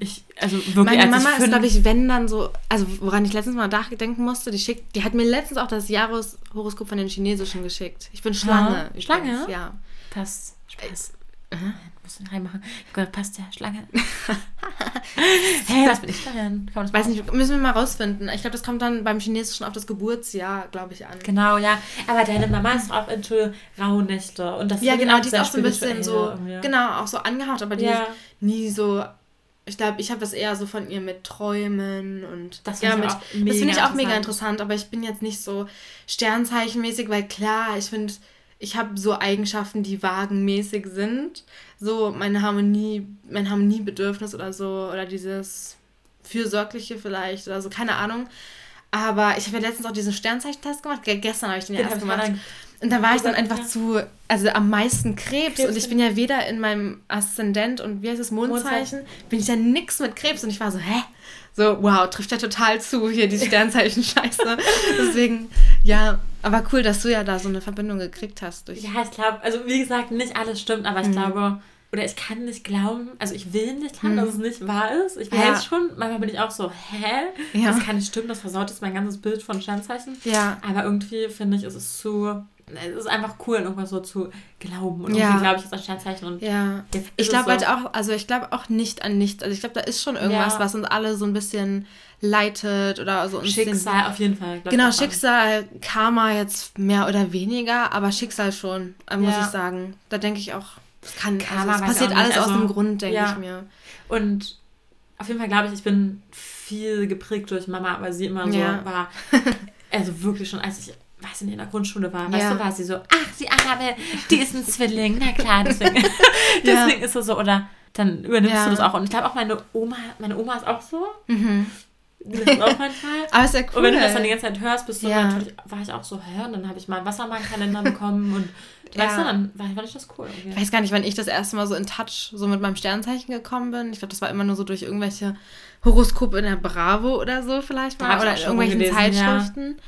Ich, also wirklich, Meine Mama ist, glaube ich, wenn dann so, also woran ich letztens mal nachdenken musste, die schickt, die hat mir letztens auch das Jahreshoroskop von den Chinesischen geschickt. Ich bin Schlange. Ja, Schlange? Ja. Passt. Spaß. Äh, musst du reinmachen. Ich gedacht, passt ja, Schlange. hey, was bin ich darin? Kann man das Weiß nicht, müssen wir mal rausfinden. Ich glaube, das kommt dann beim Chinesischen auf das Geburtsjahr, glaube ich, an. Genau, ja. Aber deine Mama ist auch into Rauhnächte. Und das ja, genau, die ist auch so ein bisschen so, irgendwie. genau, auch so angehaucht, aber die ja. ist nie so ich glaube, ich habe das eher so von ihr mit Träumen und das ja, mit, das finde ich auch mega interessant, aber ich bin jetzt nicht so sternzeichenmäßig, weil klar, ich finde, ich habe so Eigenschaften, die wagenmäßig sind, so meine Harmonie, mein Harmoniebedürfnis oder so oder dieses fürsorgliche vielleicht oder so, keine Ahnung. Aber ich habe ja letztens auch diesen Sternzeichentest gemacht. Gestern habe ich den ja erst gemacht. Und da war ich dann einfach zu, also am meisten Krebs. Krebs. Und ich bin ja weder in meinem Aszendent und wie heißt es, Mondzeichen, bin ich ja nix mit Krebs. Und ich war so, hä? So, wow, trifft ja total zu, hier die Sternzeichen-Scheiße. Deswegen, ja, aber cool, dass du ja da so eine Verbindung gekriegt hast. Durch ja, ich glaube, also wie gesagt, nicht alles stimmt, aber ich mhm. glaube, oder ich kann nicht glauben, also ich will nicht glauben, mhm. dass es nicht wahr ist. Ich weiß ja. schon, manchmal bin ich auch so, hä? Ja. Das kann nicht stimmen, das versaut jetzt mein ganzes Bild von Sternzeichen. Ja. Aber irgendwie finde ich, ist es zu es ist einfach cool, irgendwas so zu glauben. Und ja. glaube ich, ist ein Sternzeichen. Und ja. Ich glaube so. halt auch, also ich glaube auch nicht an nichts. Also ich glaube, da ist schon irgendwas, ja. was uns alle so ein bisschen leitet oder so. Schicksal den, auf jeden Fall. Genau, Schicksal, Karma jetzt mehr oder weniger, aber Schicksal schon, äh, muss ja. ich sagen. Da denke ich auch, es kann, Karma also, es passiert alles also, aus dem Grund, denke ich mir. Und auf jeden Fall glaube ich, ich bin viel geprägt durch Mama, weil sie immer so war. Also wirklich schon, als ich weiß nicht, in der Grundschule war, weißt ja. du, war sie so, ach, die Arabe, die ist ein Zwilling, na klar, deswegen, deswegen ja. ist es so, oder dann übernimmst ja. du das auch. Und ich glaube auch meine Oma, meine Oma ist auch so. Mhm. Das ist auch manchmal. Aber ist ja cool. Und wenn du das dann die ganze Zeit hörst, bist du ja. natürlich, war ich auch so, hör, und dann habe ich mal einen Wassermann-Kalender bekommen und ja. weißt du, dann fand ich das cool. Irgendwie. Ich weiß gar nicht, wann ich das erste Mal so in Touch so mit meinem Sternzeichen gekommen bin. Ich glaube, das war immer nur so durch irgendwelche Horoskope in der Bravo oder so vielleicht mal. Oder in irgendwelchen gelesen, Zeitschriften. Ja.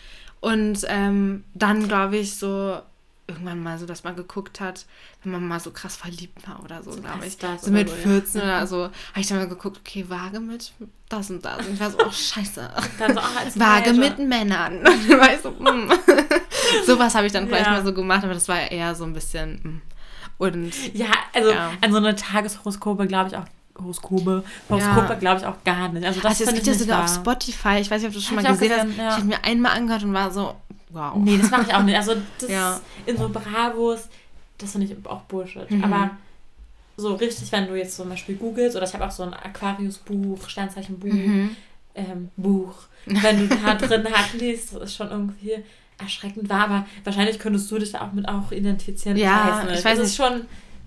Und ähm, dann glaube ich so irgendwann mal so, dass man geguckt hat, wenn man mal so krass verliebt war oder so, so glaube ich. So mit 14 oder so, habe ich dann mal geguckt, okay, Waage mit das und das. Und ich war so, oh scheiße. Dann so, oh, Waage mit Männern. Und ich war so, mm. Sowas habe ich dann vielleicht ja. mal so gemacht, aber das war eher so ein bisschen. Mm. Und, ja, also ja. an so eine Tageshoroskope glaube ich auch Horoskope, Horoskope ja. glaube ich auch gar nicht. Also das also, gibt ja sogar auf Spotify. Ich weiß nicht, ob du das schon mal gesehen hast. Ja. Ich habe mir einmal angehört und war so, wow. Nee, das mache ich auch nicht. Also das ja. in so Bravos, das finde ich auch Bullshit. Mhm. Aber so richtig, wenn du jetzt zum Beispiel googelst, oder ich habe auch so ein Aquarius-Buch, Sternzeichen-Buch, mhm. ähm, Buch. Wenn du da drin halt liest, das ist schon irgendwie erschreckend wahr, aber wahrscheinlich könntest du dich da auch mit auch identifizieren. Ja, ich weiß, ich weiß nicht. ist schon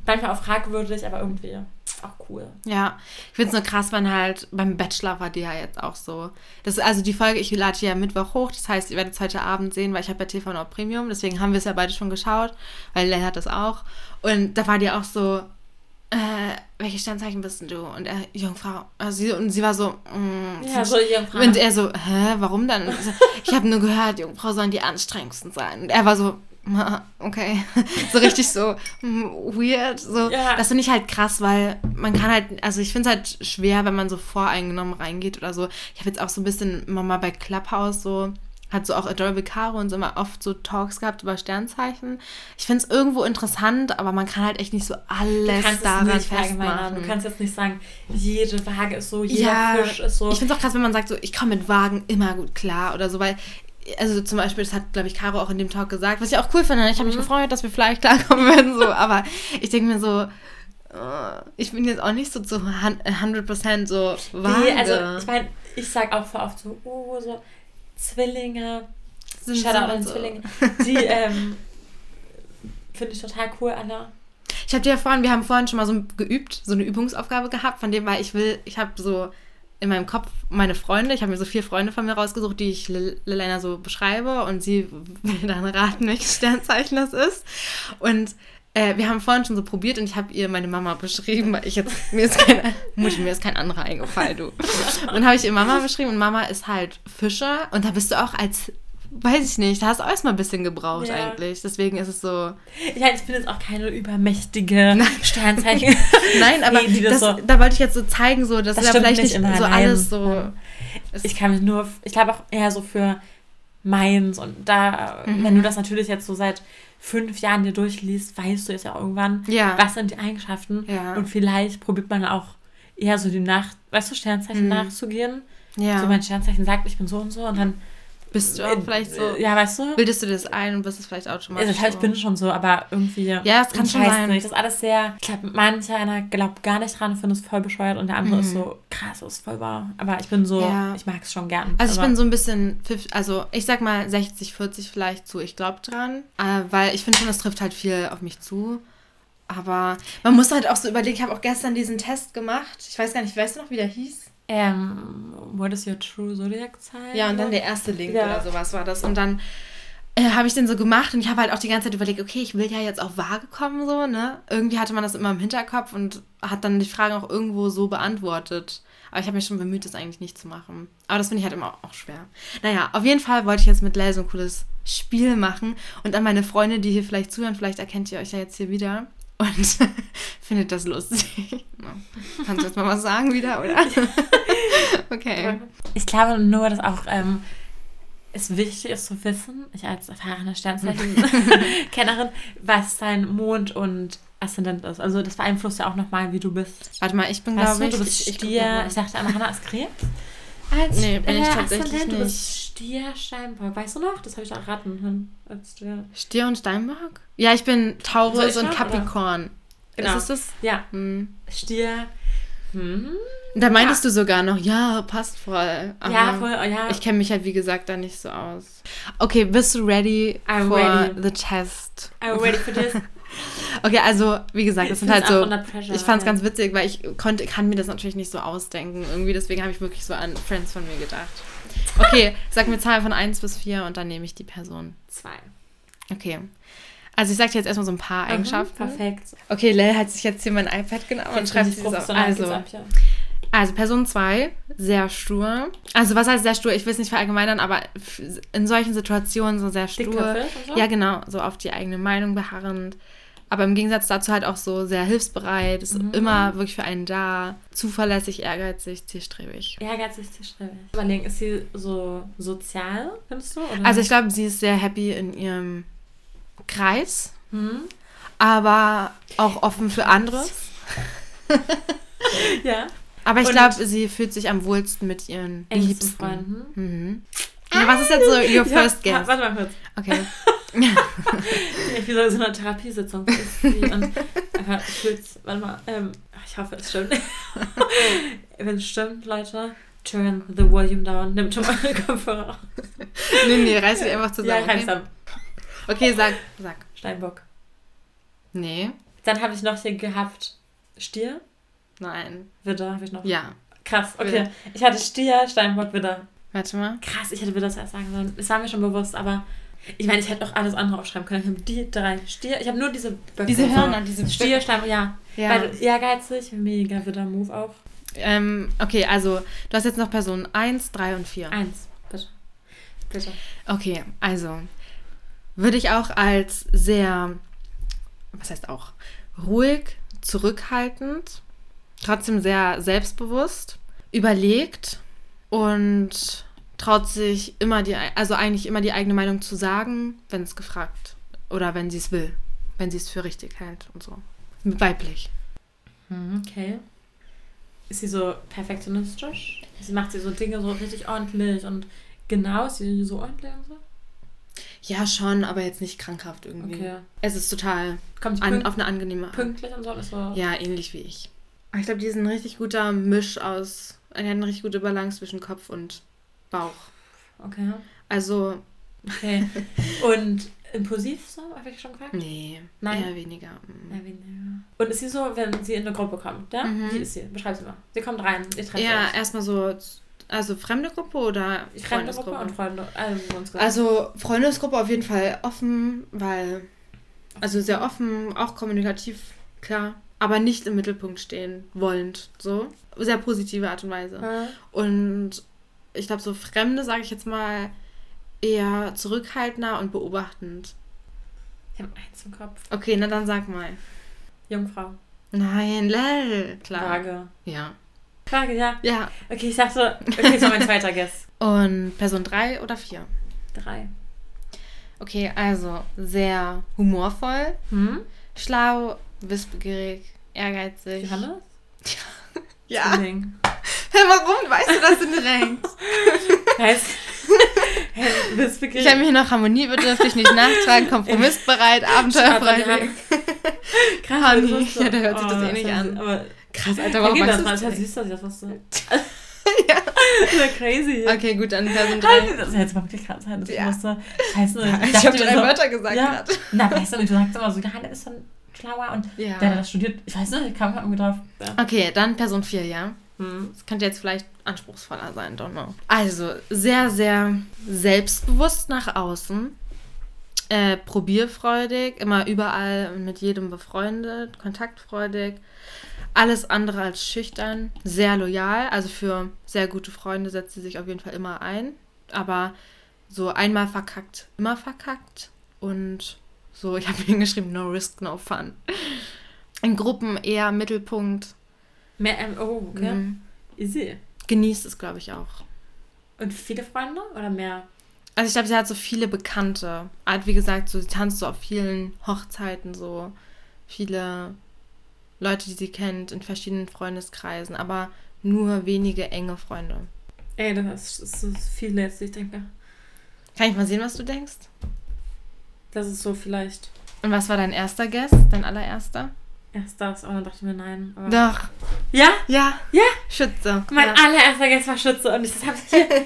manchmal auch fragwürdig, aber irgendwie auch cool. Ja, ich finde es nur krass, wenn halt beim Bachelor war die ja jetzt auch so. Das ist also die Folge, ich lade die ja Mittwoch hoch, das heißt, ihr werdet es heute Abend sehen, weil ich habe ja TV Now Premium, deswegen haben wir es ja beide schon geschaut, weil Len hat das auch. Und da war die auch so, äh, welche Sternzeichen bist du? Und er, Jungfrau. Also sie, und sie war so, mm, ja, so Jungfrau. Und er so, hä, warum dann? So, ich habe nur gehört, Jungfrau sollen die anstrengendsten sein. Und er war so, okay. so richtig so weird. So. Ja. Das finde ich halt krass, weil man kann halt, also ich finde es halt schwer, wenn man so voreingenommen reingeht oder so. Ich habe jetzt auch so ein bisschen immer mal bei Clubhouse so, hat so auch Adorable Caro und so immer oft so Talks gehabt über Sternzeichen. Ich finde es irgendwo interessant, aber man kann halt echt nicht so alles daran festmachen. Du kannst jetzt nicht sagen, jede Waage ist so, jeder ja, Fisch ist so. Ich finde es auch krass, wenn man sagt, so, ich komme mit Wagen immer gut klar oder so, weil also zum Beispiel, das hat, glaube ich, Caro auch in dem Talk gesagt, was ich auch cool finde. Ich habe mich mhm. gefreut, dass wir vielleicht klarkommen werden, so, aber ich denke mir so, uh, ich bin jetzt auch nicht so zu 100% so vage. Nee, also ich meine, ich sage auch voll oft so, oh, so Zwillinge, sind Shoutout an so. Zwillinge, die ähm, finde ich total cool, Anna. Ich habe dir ja vorhin, wir haben vorhin schon mal so geübt, so eine Übungsaufgabe gehabt, von dem war, ich will, ich habe so in meinem Kopf meine Freunde. Ich habe mir so vier Freunde von mir rausgesucht, die ich Lelena so beschreibe und sie will dann raten, welches Sternzeichen das ist. Und äh, wir haben vorhin schon so probiert und ich habe ihr meine Mama beschrieben, weil ich jetzt, mir ist keine, Mutti, mir ist kein anderer eingefallen, du. Und habe ich ihr Mama beschrieben und Mama ist halt Fischer und da bist du auch als weiß ich nicht, da hast du auch erstmal ein bisschen gebraucht ja. eigentlich. Deswegen ist es so. Ja, ich bin jetzt auch keine übermächtige Sternzeichen. Nein, aber nee, das, so, da wollte ich jetzt so zeigen, so, dass das da vielleicht nicht, nicht so alles so. Ich kann mich nur, ich glaube auch eher so für meins und da, mhm. wenn du das natürlich jetzt so seit fünf Jahren dir durchliest, weißt du jetzt ja irgendwann, Ja. was sind die Eigenschaften. Ja. Und vielleicht probiert man auch eher so die Nacht, weißt du, Sternzeichen Mhm. nachzugehen. Ja. So mein Sternzeichen sagt, ich bin so und so und dann Bist du auch vielleicht so. Ja, weißt du? Bildest du das ein und bist es vielleicht automatisch? Also, ich so? bin schon so, aber irgendwie. Ja, das kann schon sein. Nicht. Das ist alles sehr. Ich glaube, mancher einer glaubt gar nicht dran und findet es voll bescheuert und der andere ist so, krass, ist voll wahr. Aber ich bin so, Mhm. Ja. ich mag es schon gern. Also ich bin so ein bisschen, 50 also ich sag mal 60, 40 vielleicht zu, ich glaube dran. Äh, weil ich finde schon, das trifft halt viel auf mich zu. Aber man muss halt auch so überlegen, ich habe auch gestern diesen Test gemacht. Ich weiß gar nicht, weißt du noch, wie der hieß? Ähm, what is your true Zodiac Sign? Ja, und dann der erste Link Ja. oder sowas war das. Und dann äh, habe ich den so gemacht und ich habe halt auch die ganze Zeit überlegt, okay, ich will ja jetzt auch vage kommen, so, ne? Irgendwie hatte man das immer im Hinterkopf und hat dann die Fragen auch irgendwo so beantwortet. Aber ich habe mich schon bemüht, das eigentlich nicht zu machen. Aber das finde ich halt immer auch schwer. Naja, auf jeden Fall wollte ich jetzt mit Lel so ein cooles Spiel machen. Und an meine Freunde, die hier vielleicht zuhören, vielleicht erkennt ihr euch ja jetzt hier wieder. Und findet das lustig. Kannst du jetzt mal was sagen wieder, oder? okay. Ich glaube nur, dass auch ähm, es wichtig ist zu wissen, ich als erfahrene Sternzeichen-Kennerin, was dein Mond und Aszendent ist. Also das beeinflusst ja auch nochmal, wie du bist. Warte mal, ich bin, Weißt glaube du, ich, du bist ich, ich Stier. mal. Ich dachte, Anna ist Krebs. Als Nee, bin ich äh, tatsächlich Aszendent, Du nicht. Stier, Steinbock. Weißt du noch? Das habe ich erraten. Als du, Stier und Steinbock? Ja, ich bin Taurus ich und Capricorn. Genau. Ist es das? ja, Hm. Stier. Hm. Da meintest du sogar noch, ja, passt voll. Aber Ja, voll, oh, ja. Ich kenne mich halt, wie gesagt, da nicht so aus. Okay, bist du ready I'm for ready. the test? I'm ready for this. Okay, also, wie gesagt, das sind halt so... pressure, Ich fand es ja. ganz witzig, weil ich konnte, kann mir das natürlich nicht so ausdenken. Irgendwie, deswegen habe ich wirklich so an Friends von mir gedacht. Okay, sag mir Zahlen von 1 bis 4 und dann nehme ich die Person. Zwei. Okay. Also ich sage dir jetzt erstmal so ein paar Eigenschaften. Mhm, perfekt. Okay, Lel hat sich jetzt hier mein iPad genommen und schreibt sich das auf. Also, also Person 2, sehr stur. Also was heißt sehr stur? Ich will es nicht verallgemeinern, aber in solchen Situationen so sehr stur. Dickköpfig und so? Ja, genau, so auf die eigene Meinung beharrend. Aber im Gegensatz dazu halt auch so sehr hilfsbereit, ist Mhm. immer wirklich für einen da, zuverlässig, ehrgeizig, zielstrebig. Ehrgeizig, zielstrebig. Überlegen, ist sie so sozial, findest du? Oder? Also ich glaube, sie ist sehr happy in ihrem Kreis, Hm? aber auch offen für anderes. Ja. Aber ich glaube, sie fühlt sich am wohlsten mit ihren Liebsten. Freunden. Mhm. Ja, was ist jetzt so your first ja, guess? Warte mal kurz. Okay. Ich wie so so eine Therapiesitzung ist sie und einfach fühlt's, warte mal, ähm, ich hoffe, es stimmt. Wenn es stimmt, Leute, turn the volume down, nimm schon mal den Kopfhörer raus. nee, nee, reiß dich einfach zusammen. Ja, okay? okay, sag, sag. Steinbock. Nee, Dann habe ich noch hier gehabt Stier, nein. Widder habe ich noch. Ja. Krass, okay. Widder. Ich hatte Stier, Steinbock, Widder. Warte mal. Krass, ich hätte Widder zuerst sagen sollen. Das war mir schon bewusst, aber ich meine, ich hätte auch alles andere aufschreiben können. Ich habe die drei Stier. Ich habe nur diese Böcke. Diese. Hörner, diese Stier, Steinbock, ja. Ja. Weil ehrgeizig, mega Widder-Move auch. Ähm, okay, also du hast jetzt noch Personen 1, 3 und 4. Eins, bitte. Bitte. Okay, also würde ich auch als sehr, was heißt auch, ruhig, zurückhaltend, trotzdem sehr selbstbewusst, überlegt und traut sich immer die, also eigentlich immer die eigene Meinung zu sagen, wenn es gefragt oder wenn sie es will, wenn sie es für richtig hält und so. Weiblich. Hm, okay. Ist sie so perfektionistisch? Sie macht sie so Dinge so richtig ordentlich und genau, ist sie so ordentlich und so? Ja, schon, aber jetzt nicht krankhaft irgendwie. Okay. Es ist total Kommt an, auf eine angenehme Art. pünktlich und so? Ist so Ja, ähnlich wie ich. Ich glaube, die ist ein richtig guter Misch aus. Er hat eine richtig gute Balance zwischen Kopf und Bauch. Okay. Also, Okay. und impulsiv so, habe ich schon gefragt? nee, Nein. eher weniger. Mm. Ja, weniger. Und ist sie so, wenn sie in eine Gruppe kommt, ja? Mhm. Wie ist sie? Beschreib sie mal. Sie kommt rein, ihr trefft Ja, erstmal so, also fremde Gruppe oder Fremde Gruppe und Freunde. Also, Also Freundesgruppe auf jeden Fall offen, weil, also sehr offen, auch kommunikativ, klar, aber nicht im Mittelpunkt stehen wollend, so. Sehr positive Art und Weise. Äh, Und ich glaube, so Fremde, sage ich jetzt mal, eher zurückhaltender und beobachtend. ich habe eins im Kopf. Okay, na dann sag mal. Jungfrau. Nein, Lel. Klar. Frage. Ja. Frage, ja. Ja. Okay, ich dachte, okay, war mein zweiter Guess. Und Person 3 oder 4? Drei. Okay, also sehr humorvoll, Hm? schlau, wissbegierig, ehrgeizig. Johannes? Ja. Zwilling. Warum weißt du das denn direkt? Heißt, wissbegierig. Ich habe mich noch harmoniebedürftig, nicht nachtragen, kompromissbereit, abenteuerfreudig. Krass, Honey. das wusste. Ja, da hört sich das eh ist nicht ja- an. Aber Krass, Alter, warum weißt das du war das süß, dass ich das wusste. Ja. Das ist ja crazy. Okay, gut, dann Person Halt, 3. Das ist jetzt mal wirklich krass sein, dass Ja. ich wusste. Ich weiß nur, Ich dachte habe drei so, Wörter gesagt ja. gerade. Na, weißt du nicht, du sagst immer so, Johannes ist so ein schlauer und Ja. der, der das studiert, ich weiß nicht, ich kam irgendwie drauf. Ja. Okay, dann Person 4, ja. Hm. Das könnte jetzt vielleicht anspruchsvoller sein, don't know. Also, sehr, sehr selbstbewusst nach außen. Äh, probierfreudig, immer überall mit jedem befreundet, kontaktfreudig. Alles andere als schüchtern, sehr loyal. Also für sehr gute Freunde setzt sie sich auf jeden Fall immer ein. Aber so einmal verkackt, immer verkackt. Und so, ich habe hingeschrieben, no risk, no fun. In Gruppen eher Mittelpunkt. Mehr, ähm, oh, okay. Mhm. Easy. Genießt es, glaube ich, auch. Und viele Freunde oder mehr? Also ich glaube, sie hat so viele Bekannte. Halt, wie gesagt, so, sie tanzt so auf vielen Hochzeiten, so viele Leute, die sie kennt, in verschiedenen Freundeskreisen, aber nur wenige enge Freunde. Ey, das ist, ist viel jetzt, ich denke. Kann ich mal sehen, was du denkst? Das ist so vielleicht Und was war dein erster Guest? Dein allererster? Erst das, aber dann dachte ich mir nein. Aber Doch. ja, Ja. Ja. Schütze. mein ja. allererster Gast war Schütze und ich, das hab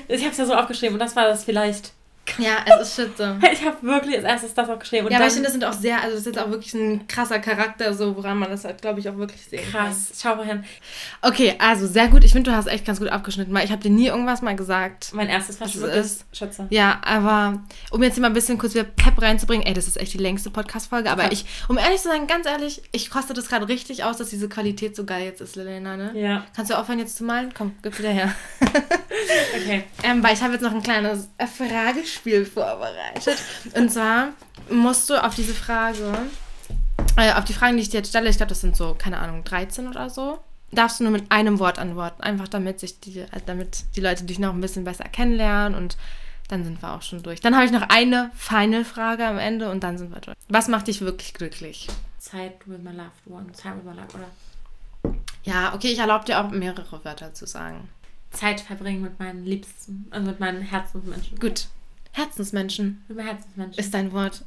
ich, hab's ja so aufgeschrieben und das war das vielleicht. Ja, es ist Schütze. Ich habe wirklich als erstes das aufgeschrieben und ja, aber ich finde, das sind auch sehr, also das ist jetzt auch wirklich ein krasser Charakter, so woran man das halt, glaube ich, auch wirklich sehen kann. krass. Schau mal hin. Okay, also sehr gut. Ich finde, du hast echt ganz gut abgeschnitten, weil ich habe dir nie irgendwas mal gesagt. Mein erstes Das wirklich ist- Schütze. Ja, aber um jetzt hier mal ein bisschen kurz wieder Pep reinzubringen, ey, das ist echt die längste Podcast-Folge, aber ich, um ehrlich zu sein, ganz ehrlich, ich koste das gerade richtig aus, dass diese Qualität so geil jetzt ist, Lelena, ne? Ja, Kannst du aufhören jetzt zu malen? Komm, gib wieder her. okay. Ähm, weil ich habe jetzt noch ein kleines äh, Fragespiel vorbereitet. Und zwar musst du auf diese Frage, äh, auf die Fragen, die ich dir jetzt stelle, ich glaube, das sind so, keine Ahnung, 13 oder so, darfst du nur mit einem Wort antworten. Einfach damit sich die, äh, damit die Leute dich noch ein bisschen besser kennenlernen und dann sind wir auch schon durch. Dann habe ich noch eine Final-Frage am Ende und dann sind wir durch. Was macht dich wirklich glücklich? Zeit with my loved one. Zeit with my loved oder Ja, okay, ich erlaube dir auch mehrere Wörter zu sagen. Zeit verbringen mit meinen Liebsten, also mit meinen Herzensmenschen. Gut. Herzensmenschen meinen Herzensmenschen. ist dein Wort.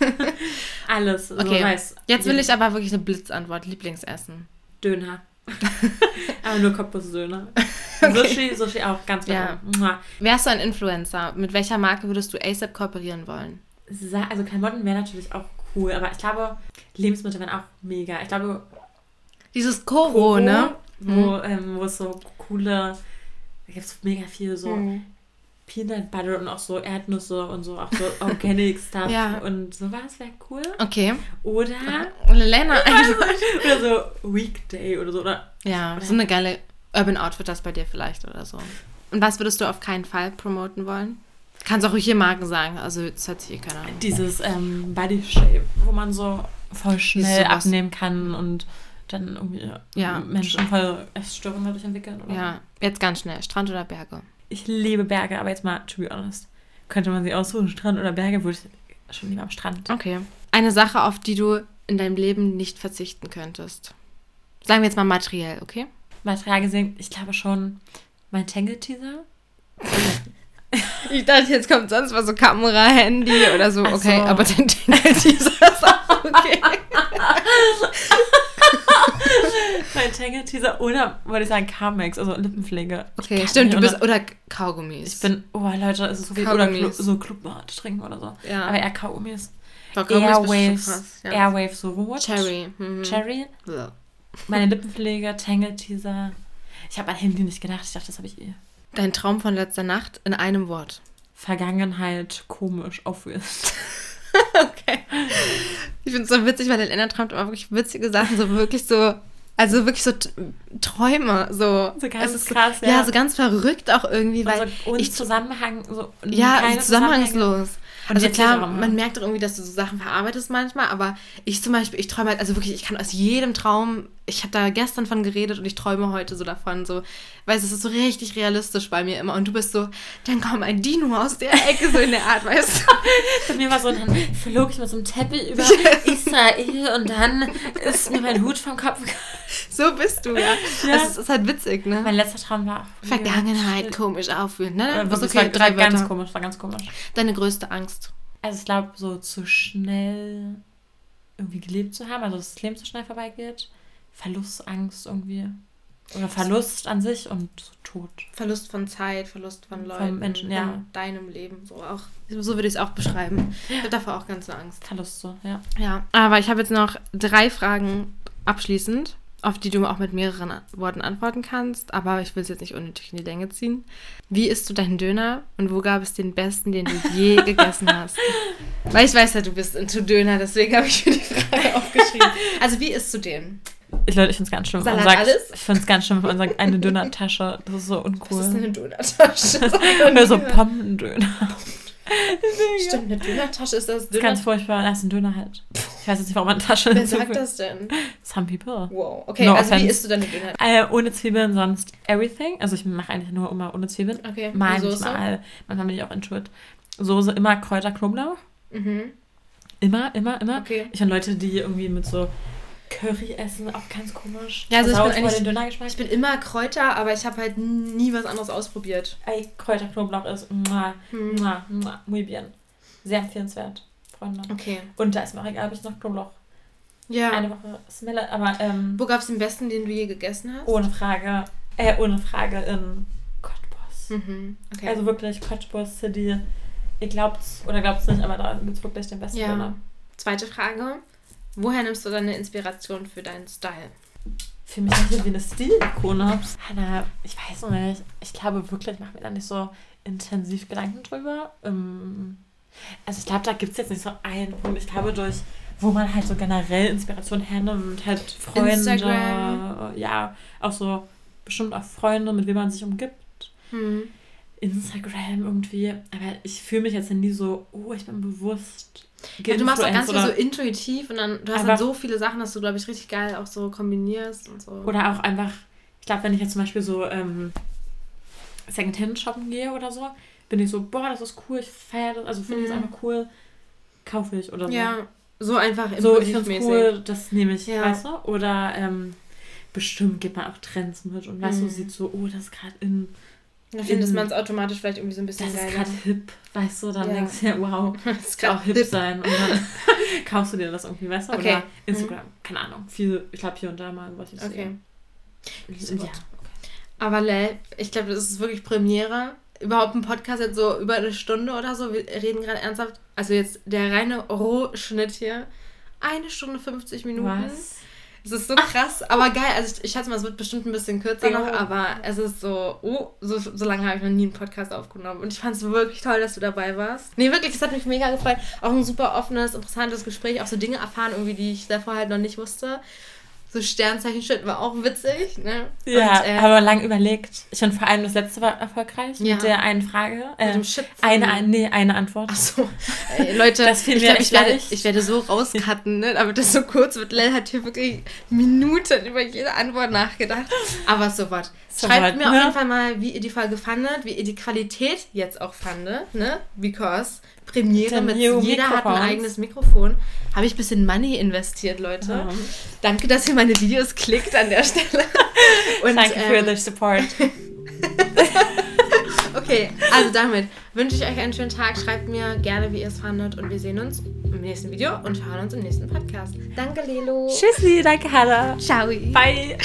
alles. Also Okay, weiß, Jetzt will ich aber wirklich eine Blitzantwort. Lieblingsessen. Döner. aber nur Cottbus-Döner. Okay. Sushi, Sushi auch ganz weit Ja. Wärst du ein Influencer? Mit welcher Marke würdest du ASAP kooperieren wollen? Also Klamotten wäre natürlich auch cool, aber ich glaube, Lebensmittel wären auch mega. Ich glaube, Dieses Koro, ne? Wo, ähm, wo es so coole, da gibt es mega viel so Mhm. Peanut Butter und auch so Erdnüsse und so, auch so Organic Stuff Ja. und sowas wäre cool. Okay. Oder, Lena, einfach. oder so Weekday oder so. Oder Ja, so eine geile Urban Outfit das bei dir vielleicht oder so. Und was würdest du auf keinen Fall promoten wollen? Kannst auch ruhig hier Marken sagen, also das hat sich hier keiner an. dieses ähm, Body Shape, wo man so voll schnell abnehmen kann und dann irgendwie Ja. Menschen voll Essstörungen dadurch entwickeln. Oder? Ja, jetzt ganz schnell. Strand oder Berge? Ich liebe Berge, aber jetzt mal, to be honest, könnte man sich aussuchen, Strand oder Berge, würde ich schon lieber am Strand. Okay. Eine Sache, auf die du in deinem Leben nicht verzichten könntest. Sagen wir jetzt mal materiell, okay? Material gesehen, ich glaube schon mein Tangle-Teaser. Ich dachte, jetzt kommt sonst was so Kamera, Handy oder so. Okay, so. aber den Teaser ist auch okay. mein Tangle-Teaser oder, würde ich sagen, Carmex, also Lippenpflege. Okay, stimmt, du bist. Oder Kaugummis. Ich bin, oh Leute, es ist so viel, oder Kaugummis. so Clubmate trinken oder so. Ja. Aber eher Kaugummis. Boah, Airwaves, krass, ja. Airwaves so rot. Cherry. Mhm. Cherry. Ja. Meine Lippenpflege, Tangle-Teaser. Ich habe an Handy nicht gedacht, ich dachte, das habe ich eh. Dein Traum von letzter Nacht in einem Wort. Vergangenheit, komisch, aufwühlend. Okay. Ich finde es so witzig, weil der Lennart träumt immer wirklich witzige Sachen, so wirklich so, also wirklich so Träume, so. So ganz ist krass, ja. ja. so ganz verrückt auch irgendwie, weil Also, und ich Zusammenhang, so ja, zusammenhangslos. Und also klar, ja. man merkt doch irgendwie, dass du so Sachen verarbeitest manchmal, aber ich zum Beispiel, ich träume halt, also wirklich, ich kann aus jedem Traum, ich habe da gestern von geredet und ich träume heute so davon, so, weil es ist so richtig realistisch bei mir immer und du bist so, dann kommt ein Dino aus der Ecke, so in der Art, weißt du. Bei mir war so, dann flog ich mit so einem Teppich über Israel und dann ist mir mein Hut vom Kopf gefallen. So bist du, ja. Ja. Also, es ist halt witzig, ne? Mein letzter Traum war auch Vergangenheit Shit. komisch aufführen, ne? Was wirklich, okay, war, drei war ganz Wörter. komisch, war ganz komisch. Deine größte Angst. Also ich glaube, so zu schnell irgendwie gelebt zu haben, also dass das Leben zu schnell vorbeigeht. Verlustangst irgendwie. Oder Verlust an sich und Tod. Verlust von Zeit, Verlust von Leuten. Menschen, ja. in deinem Leben. So, auch, so würde ich es auch beschreiben. Ich habe davor auch ganz so Angst. Verlust so, ja. Ja, aber ich habe jetzt noch drei Fragen abschließend, auf die du auch mit mehreren Worten antworten kannst. Aber ich will es jetzt nicht unnötig in die Länge ziehen. Wie isst du deinen Döner und wo gab es den besten, den du je gegessen hast? Weil ich weiß ja, du bist into Döner, deswegen habe ich mir die Frage aufgeschrieben. Also, wie isst du den? Ich, Leute, ich finde es ganz schlimm, wenn man Salat sagt, alles? ich finde es ganz schlimm, wenn man sagt, eine Dönertasche. Das ist so Was ist denn uncool. eine Dönertasche? Oder so. Pommendöner. Stimmt, eine Dönertasche ist das Das ist Döner. ganz furchtbar. Das ist ein Döner halt. Ich weiß jetzt nicht, warum man eine Tasche Wer sagt das denn? Some people. Wow. Okay, No also wie offense. isst du deine Döner? Äh, ohne Zwiebeln, sonst everything. Also ich mache eigentlich nur immer ohne Zwiebeln. Okay. Mal und nicht Soße? mal. Manchmal bin ich auch intuit. Soße immer Kräuter, Knoblauch. Mhm. Immer, immer, immer. Okay. Ich finde Leute, die irgendwie mit so Curry essen, auch ganz komisch. Ja, also ich bin eigentlich- den Dönergeschmack. Ich bin immer Kräuter, aber ich habe halt nie was anderes ausprobiert. Ey, Kräuter, Knoblauch ist mua, Hm. mua, mua, muy bien. Sehr empfehlenswert, Freunde. Okay. Und da ist mir auch egal, ob ich noch Knoblauch Ja. eine Woche smelle, aber ähm, Wo gab es den besten, den du je gegessen hast? ohne Frage, äh, ohne Frage in Cottbus. Mhm. Okay. Also wirklich Cottbus City. Ihr glaubt's oder glaubt's nicht, aber da gibt es wirklich den besten ja. Döner. Zweite Frage. Woher nimmst du deine Inspiration für deinen Style? Für mich ist das wie eine Stilikone. Hanna, ich weiß noch nicht. Ich glaube wirklich, ich mache mir da nicht so intensiv Gedanken drüber. Ähm, Also ich glaube, da gibt es jetzt nicht so einen Punkt. Ich glaube, durch wo man halt so generell Inspiration hernimmt, halt Freunde, Instagram. ja, auch so bestimmt auch Freunde, mit wem man sich umgibt. Hm. Instagram irgendwie. Aber ich fühle mich jetzt nie so, oh, ich bin bewusst. Ja, du machst auch ganz viel so intuitiv und dann du hast dann so viele Sachen, dass du, glaube ich, richtig geil auch so kombinierst und so. Oder auch einfach, ich glaube, wenn ich jetzt zum Beispiel so ähm, Secondhand shoppen gehe oder so, bin ich so, boah, das ist cool, ich feiere das, also finde ich Mhm. einfach cool, kaufe ich oder so. ja, so einfach so, ich finde es cool, das nehme ich, Ja. weißt du? Oder ähm, bestimmt gibt man auch Trends mit und weißt du, Mhm. sieht so, oh, das ist gerade in, Dann findest in- man es automatisch vielleicht irgendwie so ein bisschen das ist geiler. gerade hip, weißt du, dann Ja. denkst du ja, wow, Das das kann auch hip, sein und dann kaufst du dir das irgendwie, weißt du? Okay. Oder Instagram, keine Ahnung, viel, ich glaube hier und da mal, was ich Okay. sehe. Ja. Aber Lel, ich glaube, das ist wirklich Premiere. Überhaupt ein Podcast jetzt so über eine Stunde oder so. Wir reden gerade ernsthaft. Also jetzt der reine Rohschnitt hier. Eine Stunde 50 Minuten. Was? Es ist so krass, aber geil. Also ich, ich schätze mal, es wird bestimmt ein bisschen kürzer noch, Ja. aber es ist so, oh, so, so lange habe ich noch nie einen Podcast aufgenommen. Und ich fand es wirklich toll, dass du dabei warst. Nee, wirklich, das hat mich mega gefreut. Auch ein super offenes, interessantes Gespräch. Auch so Dinge erfahren, irgendwie, die ich davor halt noch nicht wusste. So Sternzeichen-Shit war auch witzig, ne? Ja, Und, äh, aber lang überlegt. Ich finde vor allem das letzte war erfolgreich Ja. mit der einen Frage. mit Äh, dem Shit. eine, ein, nee, eine Antwort. Achso, Ey, Leute, Das ich, glaub, ich, werde, ich werde so rauscutten, ne, damit das so kurz wird. Lel hat hier wirklich Minuten über jede Antwort nachgedacht. Aber so was. So Schreibt what, mir auf ne? jeden Fall mal, wie ihr die Folge fandet, wie ihr die Qualität jetzt auch fandet, ne? Because Premiere mit jeder hat ein eigenes Mikrofon. Habe ich ein bisschen Money investiert, Leute. Ja. Danke, dass ihr meine Videos klickt an der Stelle. Und, Danke für ähm, the support. Okay, also damit wünsche ich euch einen schönen Tag. Schreibt mir gerne, wie ihr es fandet. Und wir sehen uns im nächsten Video und hören uns im nächsten Podcast. Danke, Lelo. Tschüssi, danke Hannah. Ciao. Bye.